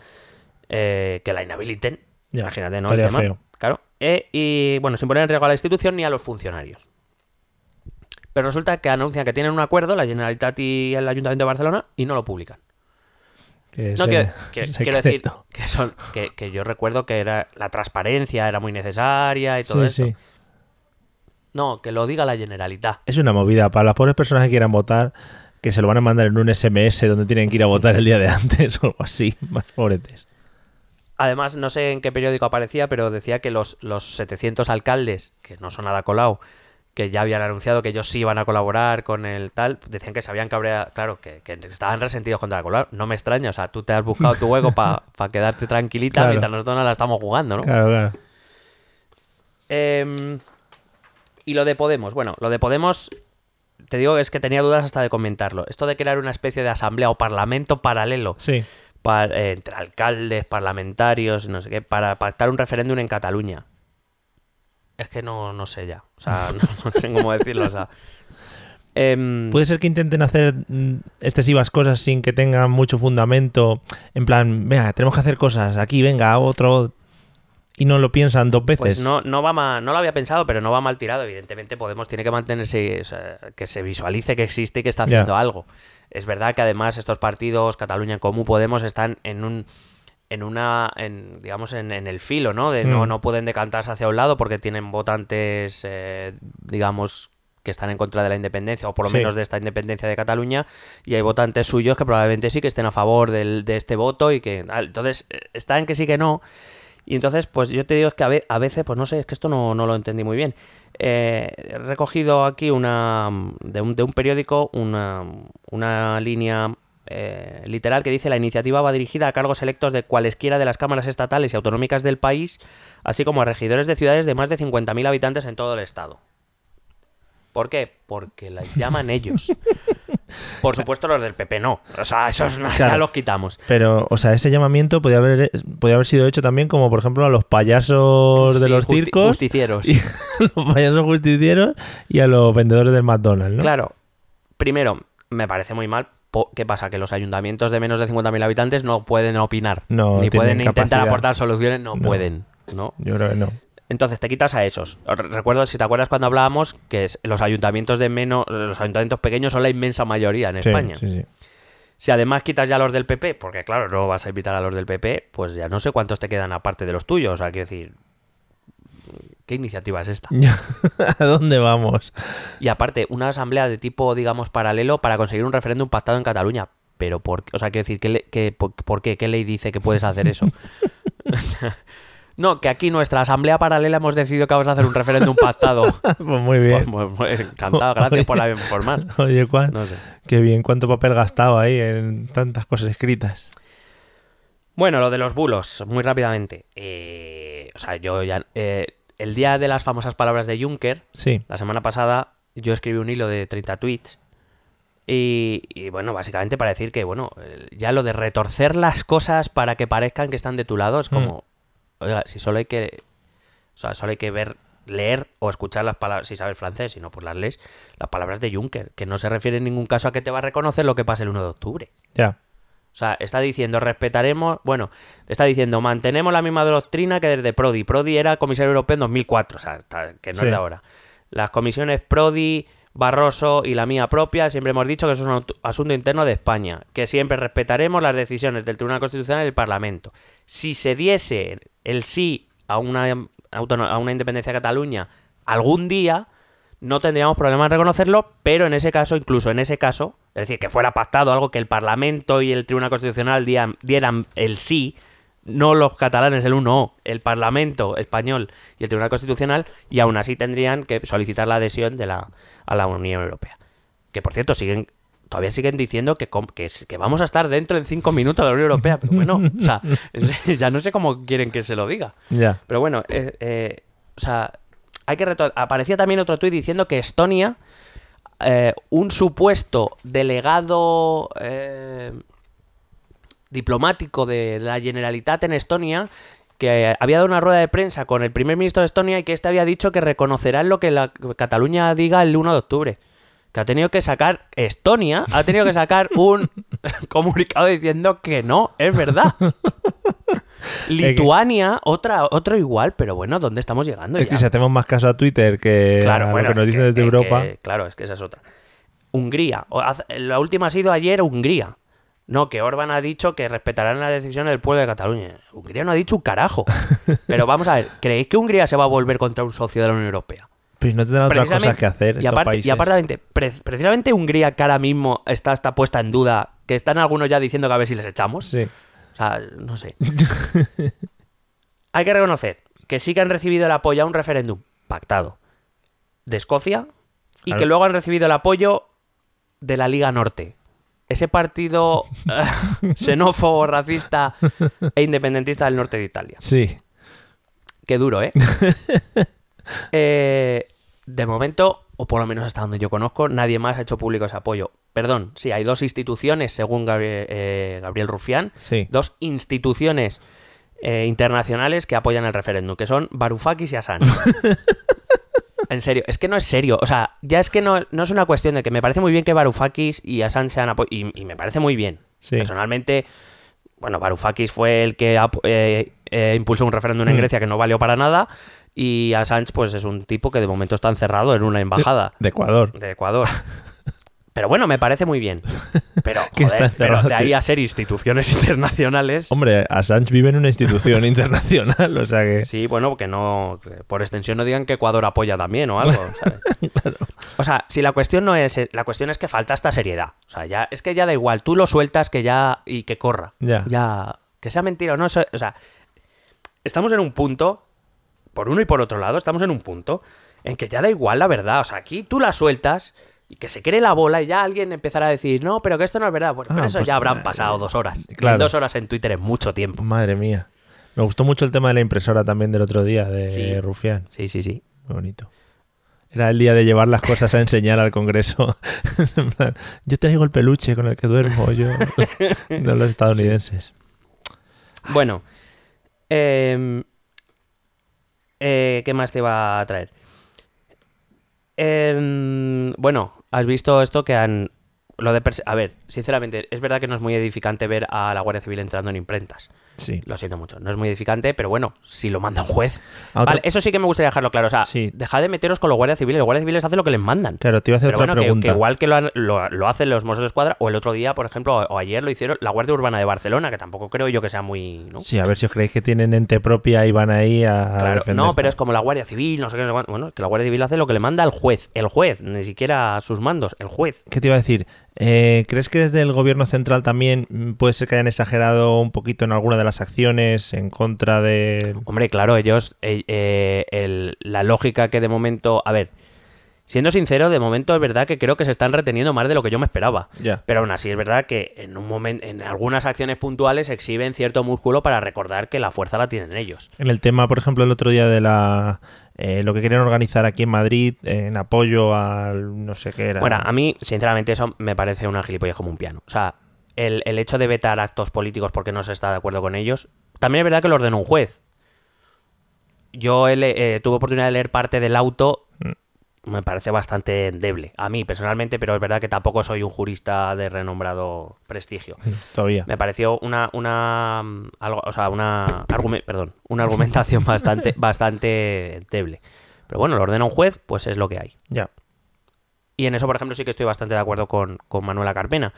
B: eh, que la inhabiliten.
A: Ya,
B: imagínate, ¿no? El tema.
A: feo.
B: Claro. Eh, y bueno, sin poner en riesgo a la institución ni a los funcionarios. Pero resulta que anuncian que tienen un acuerdo, la Generalitat y el Ayuntamiento de Barcelona, y no lo publican.
A: Que
B: No,
A: se-
B: que, que-
A: secreto.
B: quiero decir que, son, que, que yo recuerdo que era la transparencia era muy necesaria y todo
A: Sí,
B: eso.
A: sí.
B: No, que lo diga la Generalitat.
A: Es una movida. Para las pobres personas que quieran votar, que se lo van a mandar en un SMS donde tienen que ir a votar el día de antes o algo así. Más pobretes.
B: Además, no sé en qué periódico aparecía, pero decía que los, los 700 alcaldes, que no son nada Colau, que ya habían anunciado que ellos sí iban a colaborar con el tal, decían que se habían cabreado, claro, que, que estaban resentidos contra la Colau. No me extraña, o sea, tú te has buscado tu hueco para quedarte tranquilita
A: Claro.
B: mientras nosotros no la estamos jugando, ¿no?
A: Claro, claro.
B: Em, y lo de Podemos, bueno, lo de Podemos, te digo es que tenía dudas hasta de comentarlo. Esto de crear una especie de asamblea o parlamento paralelo
A: Sí.
B: eh, entre alcaldes, parlamentarios, no sé qué, para pactar un referéndum en Cataluña. Es que no, no sé ya. O sea, no, no sé cómo decirlo. O sea, Em,
A: Puede ser que intenten hacer mm, excesivas cosas sin que tengan mucho fundamento. En plan, venga, tenemos que hacer cosas. Aquí, venga, otro. Y no lo piensan dos veces.
B: Pues no, no va mal, no lo había pensado, pero no va mal tirado. Evidentemente, Podemos tiene que mantenerse, o sea, que se visualice que existe y que está haciendo algo. Es verdad que además estos partidos, Cataluña en Común, Podemos, están en un en una en, digamos en, en el filo no de no
A: Mm.
B: no pueden decantarse hacia un lado porque tienen votantes eh, digamos que están en contra de la independencia o por lo
A: Sí.
B: menos de esta independencia de Cataluña y hay votantes suyos que probablemente sí que estén a favor del- de este voto y que ah, entonces eh, está en que sí que no y entonces, pues yo te digo que a veces, pues no sé, es que esto no, no lo entendí muy bien. Eh, he recogido aquí una de un, de un periódico una, una línea eh, literal que dice la iniciativa va dirigida a cargos electos de cualesquiera de las cámaras estatales y autonómicas del país, así como a regidores de ciudades de más de 50.000 habitantes en todo el estado. ¿Por qué? Porque las llaman ellos. Por supuesto los del PP no. O sea, esos no- ya
A: Claro.
B: los quitamos.
A: Pero, o sea, ese llamamiento podía haber, podía haber sido hecho también como, por ejemplo, a los payasos de
B: Sí,
A: los
B: justi-
A: circos.
B: Justicieros.
A: y los payasos justicieros y a los vendedores del McDonald's, ¿no?
B: Claro, primero, me parece muy mal. ¿Qué pasa? Que los ayuntamientos de menos de 50.000 habitantes no pueden opinar.
A: No
B: ni pueden intentar aportar soluciones, no,
A: No.
B: pueden. ¿no?
A: Yo creo que no.
B: Entonces te quitas a esos. Re- Recuerdo, si te acuerdas cuando hablábamos, que los ayuntamientos de menos, los ayuntamientos pequeños son la inmensa mayoría en
A: Sí,
B: España.
A: sí, sí.
B: Si además quitas ya los del PP, porque claro, no vas a invitar a los del PP, pues ya no sé cuántos te quedan aparte de los tuyos. O sea, quiero decir, ¿qué iniciativa es esta?
A: ¿A dónde vamos?
B: Y aparte, una asamblea de tipo, digamos, paralelo para conseguir un referéndum pactado en Cataluña. Pero, por, o sea, quiero decir, ¿qué le- qué- por, por qué? ¿Qué ley dice que puedes hacer eso? No, que aquí nuestra asamblea paralela hemos decidido que vamos a hacer un referéndum pactado.
A: Pues muy bien.
B: Pues, pues, pues, encantado, gracias por la informar.
A: Oye, Juan,
B: No sé.
A: qué bien, cuánto papel gastado ahí en tantas cosas escritas.
B: Bueno, lo de los bulos, muy rápidamente. Eh, o sea, yo ya. eh, el día de las famosas palabras de Juncker,
A: Sí,
B: La semana pasada yo escribí un hilo de 30 tweets y, y, bueno, básicamente para decir que, bueno, eh, ya lo de retorcer las cosas para que parezcan que están de tu lado es como, oiga, si solo hay que, o sea, solo hay que ver, leer o escuchar las palabras, si sabes francés, si no, pues las lees, las palabras de Juncker, que no se refiere en ningún caso a que te va a reconocer lo que pase el 1 de octubre.
A: ya.
B: O sea, está diciendo, respetaremos, bueno, está diciendo, mantenemos la misma doctrina que desde Prodi. Prodi era comisario europeo en 2004, o sea, que no
A: Sí.
B: es de ahora. Las comisiones Prodi, Barroso y la mía propia, siempre hemos dicho que eso es un asunto interno de España, que siempre respetaremos las decisiones del Tribunal Constitucional y del Parlamento. Si se diese el sí a una, a una independencia de Cataluña algún día, no tendríamos problema en reconocerlo, pero en ese caso, incluso en ese caso, es decir, que fuera pactado algo que el Parlamento y el Tribunal Constitucional dieran, el sí, no los catalanes el uno, el Parlamento español y el Tribunal Constitucional, y aún así tendrían que solicitar la adhesión de la, a la Unión Europea. Que por cierto, siguen todavía siguen diciendo que, vamos a estar dentro en cinco minutos de la Unión Europea, pero bueno, o sea, ya no sé cómo quieren que se lo diga. Pero bueno, eh, eh, o sea, hay que aparecía también otro tuit diciendo que Estonia, eh, un supuesto delegado eh, diplomático de la Generalitat en Estonia, que había dado una rueda de prensa con el primer ministro de Estonia y que este había dicho que reconocerán lo que la Cataluña diga el 1 de octubre. Que ha tenido que sacar, Estonia ha tenido que sacar un comunicado diciendo que no, es verdad. Lituania, otra, otro igual, pero bueno, ¿dónde estamos llegando
A: Es
B: ya?
A: que si hacemos más caso a Twitter que
B: Claro,
A: a
B: bueno,
A: lo que nos dicen desde
B: que-
A: Europa.
B: que- claro, es que esa es otra. Hungría. La última ha sido ayer Hungría. No, que Orban ha dicho que respetarán las decisiones del pueblo de Cataluña. Hungría no ha dicho un carajo. Pero vamos a ver, ¿creéis que Hungría se va a volver contra un socio de la Unión Europea?
A: Pues no tendrán otras cosas que hacer
B: y
A: estos
B: aparte,
A: países.
B: y aparte, pre- precisamente Hungría, que ahora mismo está, está puesta en duda, que están algunos ya diciendo que a ver si les echamos.
A: Sí.
B: O sea, no sé. Hay que reconocer que sí que han recibido el apoyo a un referéndum pactado de Escocia y
A: Claro.
B: que luego han recibido el apoyo de la Liga Norte. Ese partido xenófobo, racista e independentista del norte de Italia.
A: Sí.
B: Qué duro, ¿eh? Eh, de momento, o por lo menos hasta donde yo conozco, nadie más ha hecho público ese apoyo. Perdón, sí, hay dos instituciones, según Gabriel, eh, Gabriel Rufián,
A: Sí.
B: dos instituciones eh, internacionales que apoyan el referéndum, que son Varoufakis y Assange. en serio, es que no es serio. O sea, ya es que no, no es una cuestión de que me parece muy bien que Varoufakis y Assange sean apo- y, y me parece muy bien.
A: Sí.
B: Personalmente, bueno, Varoufakis fue el que eh, eh, impulsó un referéndum en
A: Hmm.
B: Grecia que no valió para nada y Assange pues es un tipo que de momento está encerrado en una embajada
A: De Ecuador.
B: de Ecuador. Pero bueno, me parece muy bien. Pero, joder, pero de ahí a ser instituciones internacionales.
A: Hombre, Assange vive en una institución internacional, o sea que...
B: Sí, bueno, que no. por extensión no digan que Ecuador apoya también o algo. ¿sabes? O sea, si la cuestión no es. La cuestión es que falta esta seriedad. O sea, ya. Es que ya da igual. Tú lo sueltas que ya. y que corra.
A: Ya.
B: Ya. Que sea mentira o no. O sea. Estamos en un punto. Por uno y por otro lado, estamos en un punto en que ya da igual la verdad. O sea, aquí tú la sueltas y que se cree la bola y ya alguien empezará a decir, no, pero que esto no es verdad. Bueno,
A: Ah,
B: pero eso
A: pues,
B: ya habrán
A: eh,
B: pasado dos horas.
A: Claro.
B: dos horas en Twitter es mucho tiempo.
A: Madre mía. Me gustó mucho el tema de la impresora también del otro día, de
B: Sí.
A: Rufián.
B: Sí, sí, sí.
A: Muy bonito. Era el día de llevar las cosas a enseñar al Congreso. En plan, yo traigo el peluche con el que duermo yo. De los estadounidenses.
B: Bueno, em, eh, ¿qué más te va a traer? Em, bueno, has visto esto que han... Lo de a ver, sinceramente, es verdad que no es muy edificante ver a la Guardia Civil entrando en imprentas.
A: Sí.
B: Lo siento mucho, no es muy edificante, pero bueno, si lo manda un juez.
A: Otra-
B: Vale, eso sí que me gustaría dejarlo claro. O sea,
A: Sí.
B: dejad de meteros con los guardias civiles. Los guardias civiles hacen lo que les mandan.
A: Claro, te iba a hacer
B: Pero
A: otra
B: bueno,
A: pregunta.
B: que, igual que lo, lo, lo hacen los Mossos de Escuadra, o el otro día, por ejemplo, o, o ayer lo hicieron la Guardia Urbana de Barcelona, que tampoco creo yo que sea muy. ¿no?
A: Sí, a ver si os creéis que tienen ente propia y van ahí a
B: Claro,
A: defender.
B: no, pero es como la Guardia Civil, no sé qué. Bueno, es que la Guardia Civil hace lo que le manda el juez. El juez, ni siquiera sus mandos, el juez.
A: ¿Qué te iba a decir? Eh, ¿Crees que desde el gobierno central también mm, puede ser que hayan exagerado un poquito en alguna de las acciones en contra de...
B: Hombre, claro, ellos. eh, eh, el- la lógica que de momento. A ver, siendo sincero, de momento es verdad que creo que se están reteniendo más de lo que yo me esperaba.
A: Ya.
B: Pero aún así es verdad que en un momento, en algunas acciones puntuales exhiben cierto músculo para recordar que la fuerza la tienen ellos.
A: En el tema, por ejemplo, el otro día de la... eh, lo que querían organizar aquí en Madrid en apoyo al... no sé qué era.
B: Bueno, a mí, sinceramente, eso me parece una gilipollez como un piano. O sea, el, el hecho de vetar actos políticos porque no se está de acuerdo con ellos, también es verdad que lo ordenó un juez. Yo eh, tuve oportunidad de leer parte del auto. Me parece bastante endeble. A mí, personalmente, pero es verdad que tampoco soy un jurista de renombrado prestigio.
A: Todavía.
B: Me pareció una, una, mm, algo, o sea, una, perdón, una argumentación bastante, bastante endeble. Pero bueno, lo ordena un juez, pues es lo que hay.
A: Ya.
B: Y en eso, por ejemplo, sí que estoy bastante de acuerdo con, con Manuela Carpena.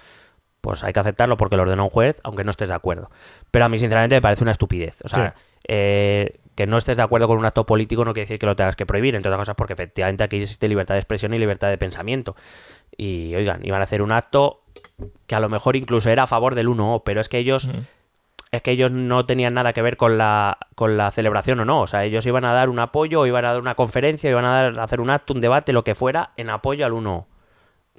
B: Pues hay que aceptarlo porque lo ordena un juez, aunque no estés de acuerdo. Pero a mí, sinceramente, me parece una estupidez. O sea,
A: Sí.
B: eh, que no estés de acuerdo con un acto político no quiere decir que lo tengas que prohibir, entre otras cosas porque efectivamente aquí existe libertad de expresión y libertad de pensamiento. Y oigan, iban a hacer un acto que a lo mejor incluso era a favor del 1O, pero es que ellos es que ellos no tenían nada que ver con la, con la celebración o no. O sea, ellos iban a dar un apoyo, o iban a dar una conferencia, o iban a, dar- a hacer un acto, un debate, lo que fuera, en apoyo al 1.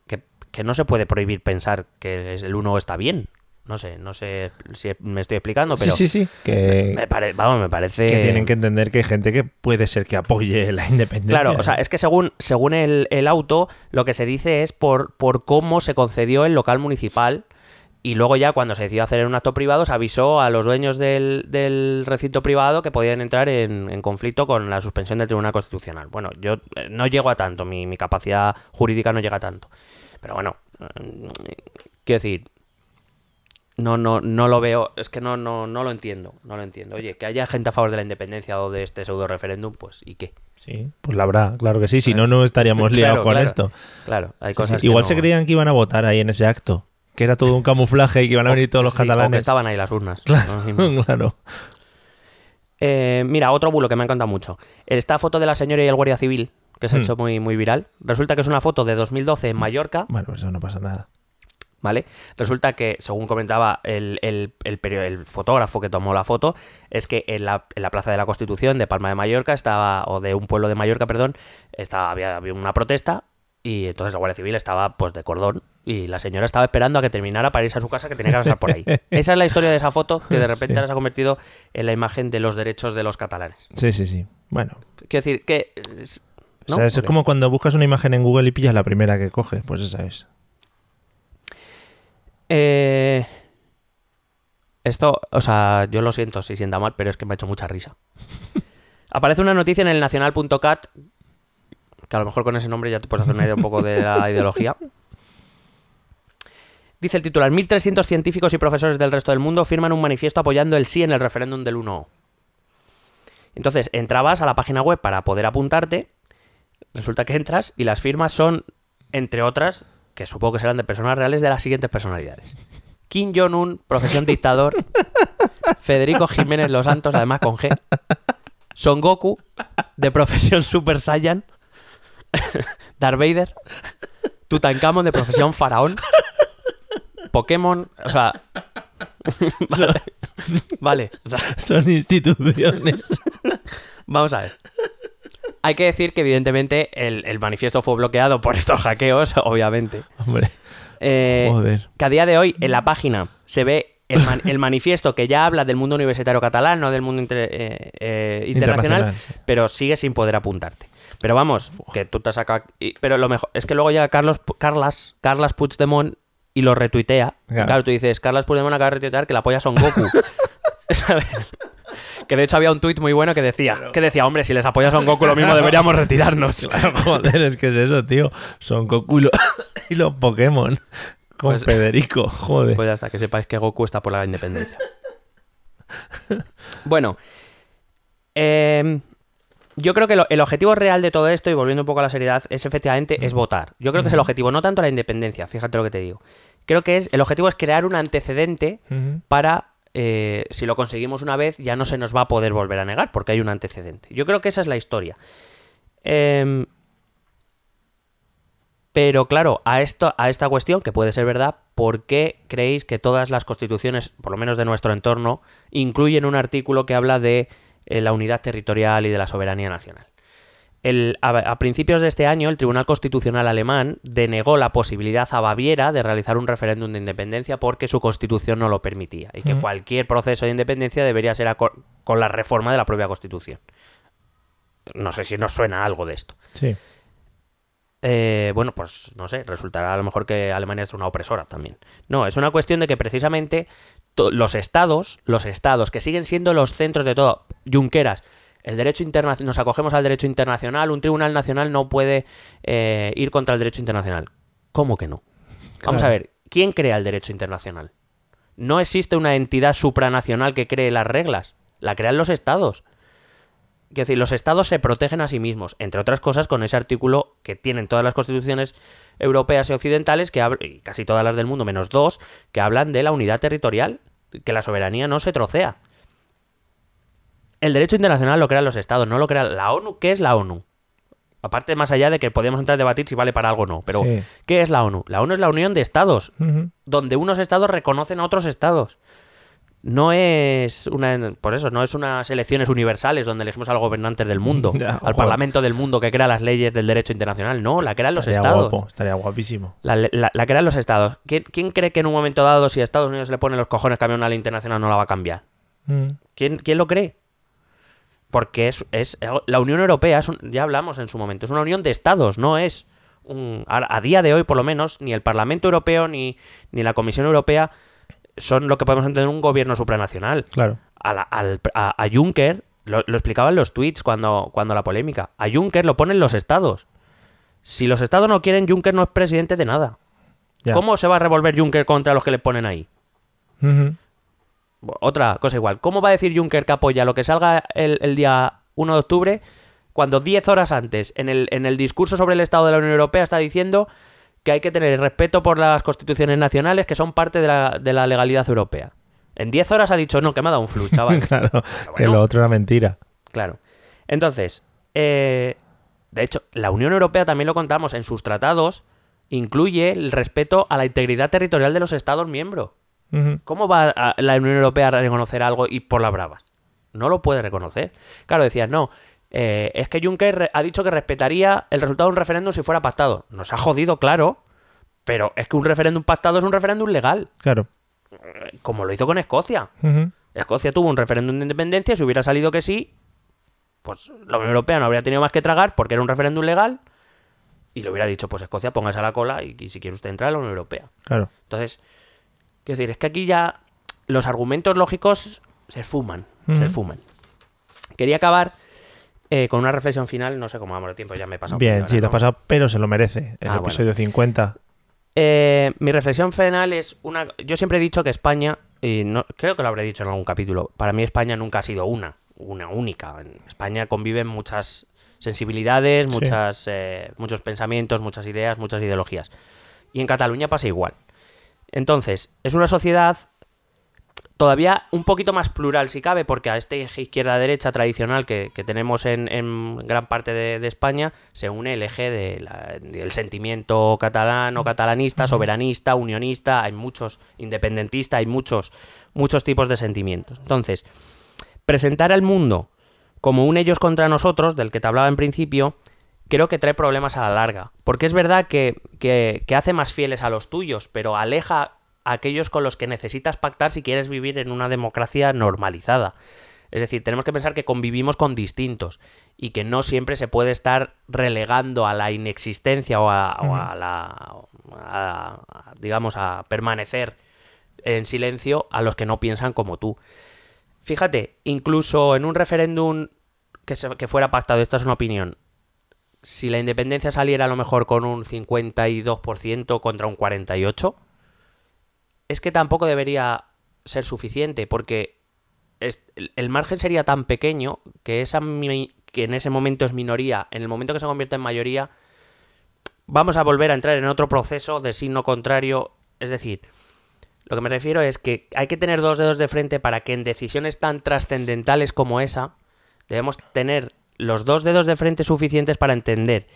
B: Que, que no se puede prohibir pensar que el 1 está bien. No sé, no sé si me estoy explicando, pero
A: sí, sí, sí. Que,
B: me, pare- vamos, me parece...
A: que tienen que entender que hay gente que puede ser que apoye la independencia.
B: Claro, o sea, es que según, según el, el auto, lo que se dice es por, por cómo se concedió el local municipal. Y luego ya cuando se decidió hacer en un acto privado, se avisó a los dueños del, del recinto privado que podían entrar en, en conflicto con la suspensión del Tribunal Constitucional. Bueno, yo eh, no llego a tanto, mi, mi capacidad jurídica no llega a tanto. Pero bueno, eh, quiero decir, no, no, no lo veo, es que no, no, no lo entiendo, no lo entiendo. Oye, que haya gente a favor de la independencia o de este pseudo referéndum, pues ¿y qué?
A: Sí, pues la habrá, claro que sí. Si no, no estaríamos liados
B: Claro,
A: con
B: claro.
A: esto.
B: Claro, hay
A: Sí,
B: cosas
A: sí.
B: que
A: Igual
B: no-
A: se creían que iban a votar ahí en ese acto. Que era todo un camuflaje y que iban a venir todos los
B: Sí, o que
A: catalanes.
B: estaban ahí las urnas. ¿no?
A: claro.
B: Eh, mira, otro bulo que me ha encantado mucho. Esta foto de la señora y el guardia civil, que se ha
A: Hmm.
B: hecho muy, muy viral. Resulta que es una foto de 2012 en Mallorca,
A: Bueno, pues eso no pasa nada.
B: ¿Vale? Resulta que, según comentaba el, el- el fotógrafo que tomó la foto, es que en la, en la Plaza de la Constitución de Palma de Mallorca estaba, o de un pueblo de Mallorca, perdón, estaba, había, había una protesta y entonces la Guardia Civil estaba pues de cordón y la señora estaba esperando a que terminara para irse a su casa que tenía que pasar por ahí. Esa es la historia de esa foto que de repente
A: Sí.
B: ahora se ha convertido en la imagen de los derechos de los catalanes.
A: Sí, sí, sí. Bueno.
B: Quiero decir que...
A: O sea, eso
B: ¿O
A: es como cuando buscas una imagen en Google y pillas la primera que coge. Pues esa es.
B: Eh, Esto, o sea, yo lo siento si sienta mal, pero es que me ha hecho mucha risa. Aparece una noticia en el nacional.cat, que a lo mejor con ese nombre ya te puedes hacer una idea un poco de la ideología. Dice el titular, 1.300 científicos y profesores del resto del mundo firman un manifiesto apoyando el sí en el referéndum del 1. Entonces, entrabas a la página web para poder apuntarte, resulta que entras y las firmas son, entre otras, que supongo que serán de personas reales, de las siguientes personalidades. Kim Jong-un, profesión dictador. Federico Jiménez Los Santos, además con G. Son Goku, de profesión Super Saiyan. Darth Vader. Tutankamón, de profesión faraón. Pokémon, o sea... vale. Vale, o sea,
A: Son instituciones.
B: Vamos a ver. Hay que decir que evidentemente el, el manifiesto fue bloqueado por estos hackeos, obviamente.
A: Hombre.
B: Eh,
A: Joder.
B: Que a día de hoy en la página se ve el, man- el manifiesto que ya habla del mundo universitario catalán, no del mundo inter- eh, eh, internacional, pero sigue sin poder apuntarte. Pero vamos, que tú te has sacado... y- Pero lo mejor es que luego llega Carlos, Carlas, Carlas Puigdemont y lo retuitea. Y
A: Claro.
B: Claro, tú dices, Carlas Puigdemont acaba de retuitear que la polla son Goku. ¿Sabes? Que de hecho había un tuit muy bueno que decía, que decía, hombre, si les apoyas a un Goku lo mismo deberíamos retirarnos.
A: Joder, es que es eso, tío. Son Goku y, lo- y los Pokémon. Con
B: Pues-
A: Federico, joder.
B: Pues ya está, que sepáis que Goku está por la independencia. bueno, em, yo creo que lo- el objetivo real de todo esto, y volviendo un poco a la seriedad, es efectivamente es votar. Yo creo que es el objetivo, no tanto la independencia, fíjate lo que te digo. Creo que es el objetivo es crear un antecedente para, eh, si lo conseguimos una vez, ya no se nos va a poder volver a negar, porque hay un antecedente. Yo creo que esa es la historia. Em, pero claro, a, esto, a esta cuestión, que puede ser verdad, ¿por qué creéis que todas las constituciones, por lo menos de nuestro entorno, incluyen un artículo que habla de eh, la unidad territorial y de la soberanía nacional? El- a, a principios de este año, el Tribunal Constitucional alemán denegó la posibilidad a Baviera de realizar un referéndum de independencia porque su constitución no lo permitía y que
A: Mm.
B: cualquier proceso de independencia debería ser con la reforma de la propia constitución. No sé si nos suena algo de esto.
A: Sí.
B: Eh, bueno, pues no sé, resultará a lo mejor que Alemania es una opresora también. No, es una cuestión de que precisamente los estados, los estados que siguen siendo los centros de todo, Junqueras, El derecho internacional, nos acogemos al derecho internacional, un tribunal nacional no puede eh, ir contra el derecho internacional. ¿Cómo que no? Vamos a ver, ¿quién crea el derecho internacional? No existe una entidad supranacional que cree las reglas, la crean los estados. Quiero decir, los estados se protegen a sí mismos, entre otras cosas con ese artículo que tienen todas las constituciones europeas y occidentales, que y casi todas las del mundo, menos dos, que hablan de la unidad territorial, que la soberanía no se trocea. El derecho internacional lo crean los estados, no lo crea la ONU. ¿Qué es la ONU? Aparte, más allá de que podemos entrar a debatir si vale para algo o no, pero
A: Sí.
B: ¿qué es la ONU? La ONU es la unión de estados, donde unos estados reconocen a otros estados. No es una, por eso, no es unas elecciones universales donde elegimos al gobernante del mundo,
A: Ya,
B: al parlamento del mundo que crea las leyes del derecho internacional. No, la crean los
A: estaría
B: estados.
A: guapo, estaría guapísimo.
B: La, la- la crean los estados. ¿Quién, quién cree que en un momento dado, si a Estados Unidos le ponen los cojones cambiar una ley internacional, no la va a cambiar?
A: Mm.
B: ¿Quién, quién lo cree? Porque es, es- la Unión Europea, es un- ya hablamos en su momento, es una unión de estados, no es un... ahora, A, día de hoy, por lo menos, ni el Parlamento Europeo ni, ni la Comisión Europea son lo que podemos entender un gobierno supranacional.
A: Claro.
B: A, la- al- a- a Juncker, lo, lo explicaban los tweets cuando, cuando la polémica, a Juncker lo ponen los estados. Si los estados no quieren, Juncker no es presidente de nada.
A: Ya.
B: ¿Cómo se va a revolver Juncker contra los que le ponen ahí?
A: Ujú.
B: Otra cosa igual. ¿Cómo va a decir Juncker que apoya lo que salga el, el día 1 de octubre cuando 10 horas antes, en el, en el discurso sobre el Estado de la Unión Europea, está diciendo que hay que tener respeto por las constituciones nacionales que son parte de la, de la legalidad europea? En 10 horas ha dicho, no, que me ha dado un flu, chaval.
A: claro, que lo otro era mentira.
B: Claro. Entonces, eh, de hecho, la Unión Europea también lo contamos en sus tratados, incluye el respeto a la integridad territorial de los Estados miembros. ¿Cómo va a- la Unión Europea a reconocer algo y por las bravas? No lo puede reconocer. Claro, decías, no, eh, es que Juncker ha dicho que respetaría el resultado de un referéndum si fuera pactado. Nos ha jodido, claro, pero es que un referéndum pactado es un referéndum legal,
A: Claro.
B: como lo hizo con Escocia. Escocia tuvo un referéndum de independencia, si hubiera salido que sí, pues la Unión Europea no habría tenido más que tragar porque era un referéndum legal y le hubiera dicho, pues Escocia, póngase a la cola y, y si quiere usted entrar a la Unión Europea.
A: Claro.
B: Entonces, quiero decir, es que aquí ya los argumentos lógicos se fuman, se fuman. Quería acabar eh, con una reflexión final, no sé cómo vamos de tiempo, ya me he pasado.
A: Bien, sí, te has pasado, pero se lo merece. El
B: Ah, bueno.
A: episodio 50.
B: Eh, mi reflexión final es una. Yo siempre he dicho que España, y no, creo que lo habré dicho en algún capítulo, para mí España nunca ha sido una, una única. En España conviven muchas sensibilidades,
A: Sí.
B: muchas, eh, muchos pensamientos, muchas ideas, muchas ideologías. Y en Cataluña pasa igual. Entonces, es una sociedad todavía un poquito más plural si cabe, porque a este eje izquierda-derecha tradicional que, que tenemos en, en gran parte de, de España se une el eje de la- del sentimiento catalán o catalanista, soberanista, unionista, hay muchos independentistas, hay muchos, muchos tipos de sentimientos. Entonces, presentar al mundo como un ellos contra nosotros, del que te hablaba en principio, creo que trae problemas a la larga. Porque es verdad que, que- que hace más fieles a los tuyos, pero aleja a aquellos con los que necesitas pactar si quieres vivir en una democracia normalizada. Es decir, tenemos que pensar que convivimos con distintos y que no siempre se puede estar relegando a la inexistencia o a, o a la, a- a- digamos, a permanecer en silencio a los que no piensan como tú. Fíjate, incluso en un referéndum que, se- que fuera pactado, esta es una opinión, si la independencia saliera a lo mejor con un 52% contra un 48%, es que tampoco debería ser suficiente, porque el- margen sería tan pequeño que, esa que en ese momento es minoría, en el momento que se convierte en mayoría, vamos a volver a entrar en otro proceso de signo contrario, es decir, lo que me refiero es que hay que tener dos dedos de frente para que en decisiones tan trascendentales como esa, debemos tener los dos dedos de frente suficientes para entender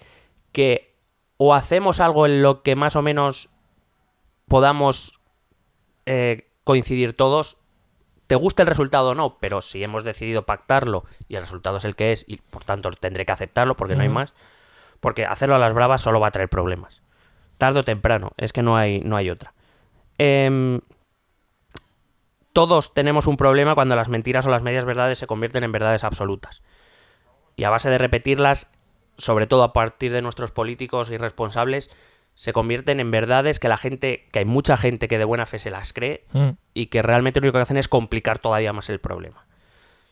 B: que o hacemos algo en lo que más o menos podamos eh, coincidir todos, te gusta el resultado o no, pero si hemos decidido pactarlo y el resultado es el que es y por tanto tendré que aceptarlo porque no hay más, porque hacerlo a las bravas solo va a traer problemas. Tarde o temprano, es que no hay, no hay otra. Em, todos tenemos un problema cuando las mentiras o las medias verdades se convierten en verdades absolutas. Y a base de repetirlas, sobre todo a partir de nuestros políticos irresponsables, se convierten en verdades que la gente, que hay mucha gente que de buena fe se las cree
A: Mm.
B: y que realmente lo único que hacen es complicar todavía más el problema.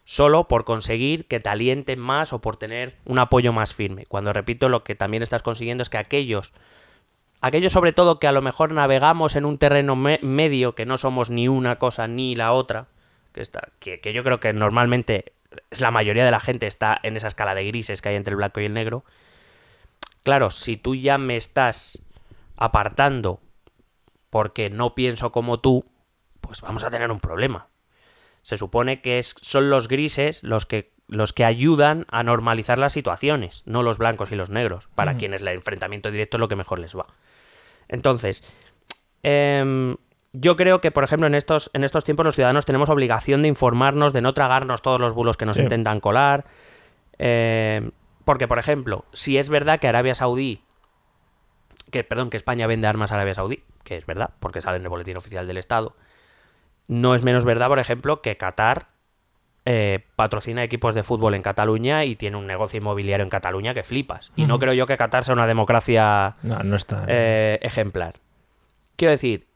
B: solo por conseguir que te alienten más o por tener un apoyo más firme. Cuando repito, lo que también estás consiguiendo es que aquellos, aquellos sobre todo que a lo mejor navegamos en un terreno me- medio, que no somos ni una cosa ni la otra, que, está, que, que yo creo que normalmente la mayoría de la gente está en esa escala de grises que hay entre el blanco y el negro. Claro, si tú ya me estás apartando porque no pienso como tú, pues vamos a tener un problema. Se supone que es, son los grises los que, los que ayudan a normalizar las situaciones, no los blancos y los negros, para quienes el enfrentamiento directo es lo que mejor les va. Entonces, em, yo creo que, por ejemplo, en estos, en estos tiempos los ciudadanos tenemos obligación de informarnos, de no tragarnos todos los bulos que nos
A: Sí.
B: intentan colar. em, porque, por ejemplo, si es verdad que Arabia Saudí, que, perdón, que España vende armas a Arabia Saudí, que es verdad, porque sale en el boletín oficial del Estado, no es menos verdad, por ejemplo, que Qatar eh, patrocina equipos de fútbol en Cataluña y tiene un negocio inmobiliario en Cataluña que flipas. Y no creo yo que Qatar sea una democracia
A: No, no está.
B: eh, ejemplar. Quiero decir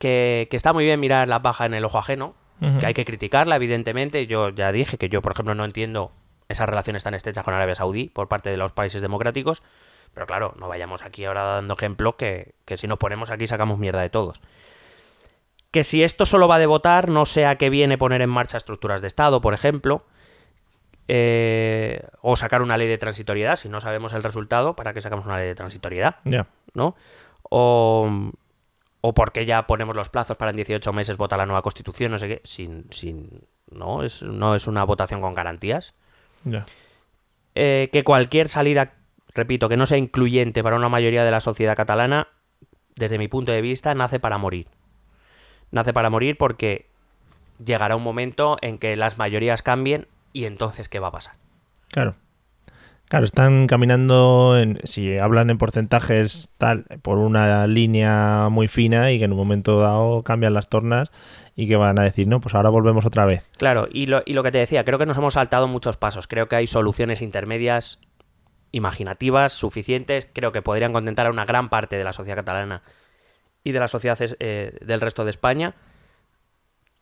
B: que, que está muy bien mirar la paja en el ojo ajeno, que hay que criticarla, evidentemente. Yo ya dije que yo, por ejemplo, no entiendo esas relaciones tan estrechas con Arabia Saudí por parte de los países democráticos. Pero claro, no vayamos aquí ahora dando ejemplo que, que si nos ponemos aquí sacamos mierda de todos. Que si esto solo va de votar, no sé a qué viene poner en marcha estructuras de Estado, por ejemplo. eh, o sacar una ley de transitoriedad, si no sabemos el resultado, ¿para qué sacamos una ley de transitoriedad?
A: Ya.
B: ¿no? O, o porque ya ponemos los plazos para en 18 meses votar la nueva constitución, no sé qué, sin, sin, no, es, no es una votación con garantías. Eh, que cualquier salida, repito, que no sea incluyente para una mayoría de la sociedad catalana, desde mi punto de vista, nace para morir. Nace para morir porque llegará un momento en que las mayorías cambien y entonces, ¿qué va a pasar?
A: Claro. Claro, están caminando, en, si hablan en porcentajes tal, por una línea muy fina y que en un momento dado cambian las tornas y que van a decir, no, pues ahora volvemos otra vez.
B: Claro, y lo, y lo que te decía, creo que nos hemos saltado muchos pasos. Creo que hay soluciones intermedias imaginativas, suficientes. Creo que podrían contentar a una gran parte de la sociedad catalana y de la sociedad eh, del resto de España,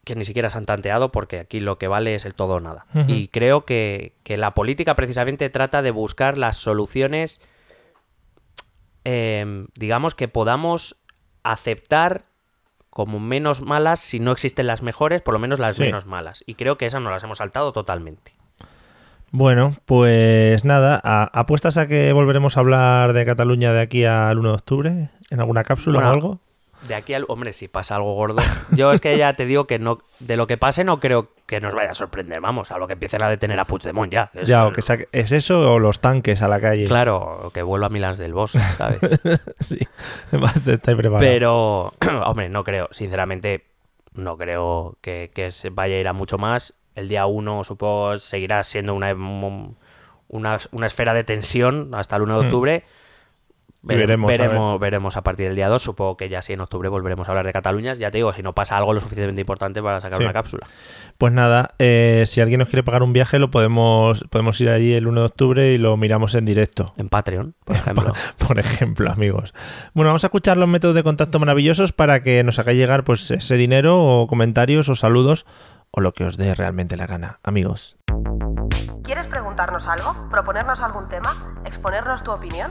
B: que ni siquiera se han tanteado porque aquí lo que vale es el todo o nada. Y creo que, que la política precisamente trata de buscar las soluciones, eh, digamos, que podamos aceptar como menos malas si no existen las mejores, por lo menos las
A: Sí.
B: menos malas. Y creo que esas nos las hemos saltado totalmente.
A: Bueno, pues nada, ¿a- ¿apuestas a que volveremos a hablar de Cataluña de aquí al 1 de octubre? ¿En alguna cápsula
B: Bueno,
A: o algo?
B: De aquí al. Hombre, si pasa algo gordo. Yo es que ya te digo que no. De lo que pase, no creo que nos vaya a sorprender. Vamos, a lo que empiecen a detener a Puigdemont ya. Es-
A: Ya, o que saque- ¿Es eso o los tanques a la calle?
B: Claro, o que vuelva a Milán del Bosch, ¿sabes?
A: sí, estáis preparados.
B: Pero, hombre, no creo. Sinceramente, no creo que, que se vaya a ir a mucho más. El día 1, supongo, seguirá siendo una, una, una esfera de tensión hasta el 1 de
A: Hmm.
B: octubre.
A: Veremos, a
B: veremos, veremos a partir del día 2. Supongo que ya sí en octubre volveremos a hablar de Cataluña. Ya te digo, si no pasa algo lo suficientemente importante para sacar
A: Sí.
B: una cápsula.
A: Pues nada, eh, si alguien nos quiere pagar un viaje, lo podemos, podemos ir allí el 1 de octubre y lo miramos en directo.
B: En Patreon, por ejemplo.
A: Por ejemplo, amigos. Bueno, vamos a escuchar los métodos de contacto maravillosos para que nos hagáis llegar pues ese dinero o comentarios o saludos o lo que os dé realmente la gana, amigos.
D: ¿Quieres preguntarnos algo? ¿Proponernos algún tema? ¿Exponernos tu opinión?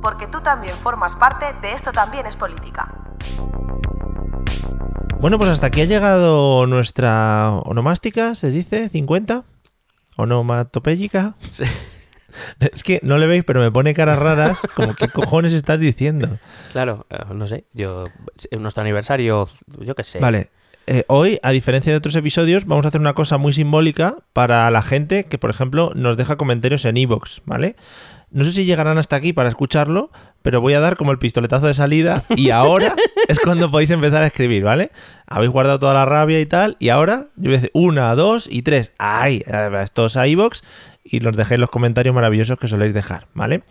D: Porque tú también formas parte de Esto también es política.
A: Bueno, pues hasta aquí ha llegado nuestra onomástica, se dice, 50. Onomatopéyica.
B: Sí.
A: Es que no le veis, pero me pone caras raras, como qué cojones estás diciendo.
B: Claro, eh, no sé. Yo, nuestro aniversario, yo qué sé.
A: Vale, eh, hoy, a diferencia de otros episodios, vamos a hacer una cosa muy simbólica para la gente que, por ejemplo, nos deja comentarios en iVoox, ¿vale? No sé si llegarán hasta aquí para escucharlo, pero voy a dar como el pistoletazo de salida y ahora es cuando podéis empezar a escribir, ¿vale? Habéis guardado toda la rabia y tal, y ahora yo voy a decir una, dos y tres. ¡Ay! Estos a iVoox y los dejéis los comentarios maravillosos que soléis dejar, ¿vale?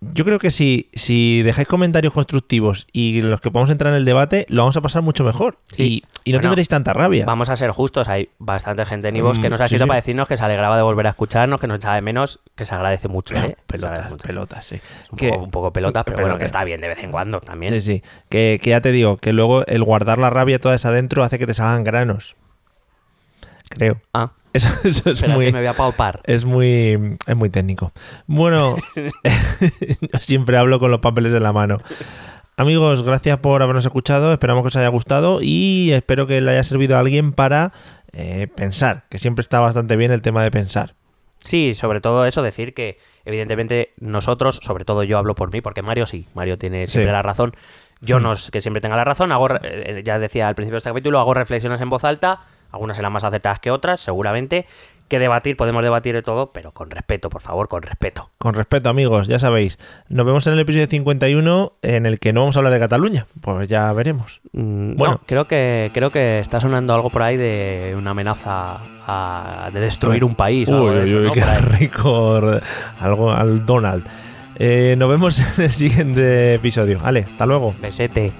A: Yo creo que si, si dejáis comentarios constructivos y los que podamos entrar en el debate, lo vamos a pasar mucho mejor.
B: Sí.
A: Y, y no
B: Bueno,
A: tendréis tanta rabia.
B: Vamos a ser justos, hay bastante gente en Ivos que
A: Mm,
B: nos ha
A: sí,
B: escrito
A: sí.
B: para decirnos que se alegraba de volver a escucharnos, que nos echaba de menos, que se agradece mucho. ¿eh? Agradece
A: Pelotas,
B: mucho.
A: pelotas, sí.
B: Un,
A: Que-
B: poco, un poco pelota, pero, bueno, que está bien de vez en cuando también.
A: Sí, sí. Que, que ya te digo, que luego el guardar la rabia toda esa adentro hace que te salgan granos. Creo.
B: Ah,
A: Eso, eso es
B: espera,
A: muy.
B: que me voy a palpar.
A: Es muy, es muy técnico. Bueno, yo siempre hablo con los papeles en la mano. Amigos, gracias por habernos escuchado. Esperamos que os haya gustado y espero que le haya servido a alguien para eh, pensar, que siempre está bastante bien el tema de pensar.
B: Sí, sobre todo eso, decir que evidentemente nosotros, sobre todo yo hablo por mí, porque Mario sí, Mario tiene siempre
A: Sí.
B: la razón. Yo
A: Mm.
B: no es que siempre tenga la razón, hago, eh, ya decía al principio de este capítulo, hago reflexiones en voz alta, algunas serán más acertadas que otras, seguramente. Que debatir, podemos debatir de todo, pero con respeto, por favor, con respeto.
A: Con respeto, amigos, ya sabéis. Nos vemos en el episodio 51 en el que no vamos a hablar de Cataluña. Pues ya veremos.
B: Mm,
A: Bueno.
B: no, creo que creo que está sonando algo por ahí de una amenaza a- de destruir un país. o algo de
A: Uy,
B: eso,
A: uy,
B: ¿no?
A: qué rico. Algo al Donald. Eh, nos vemos en el siguiente episodio. Vale, hasta luego.
B: Besete.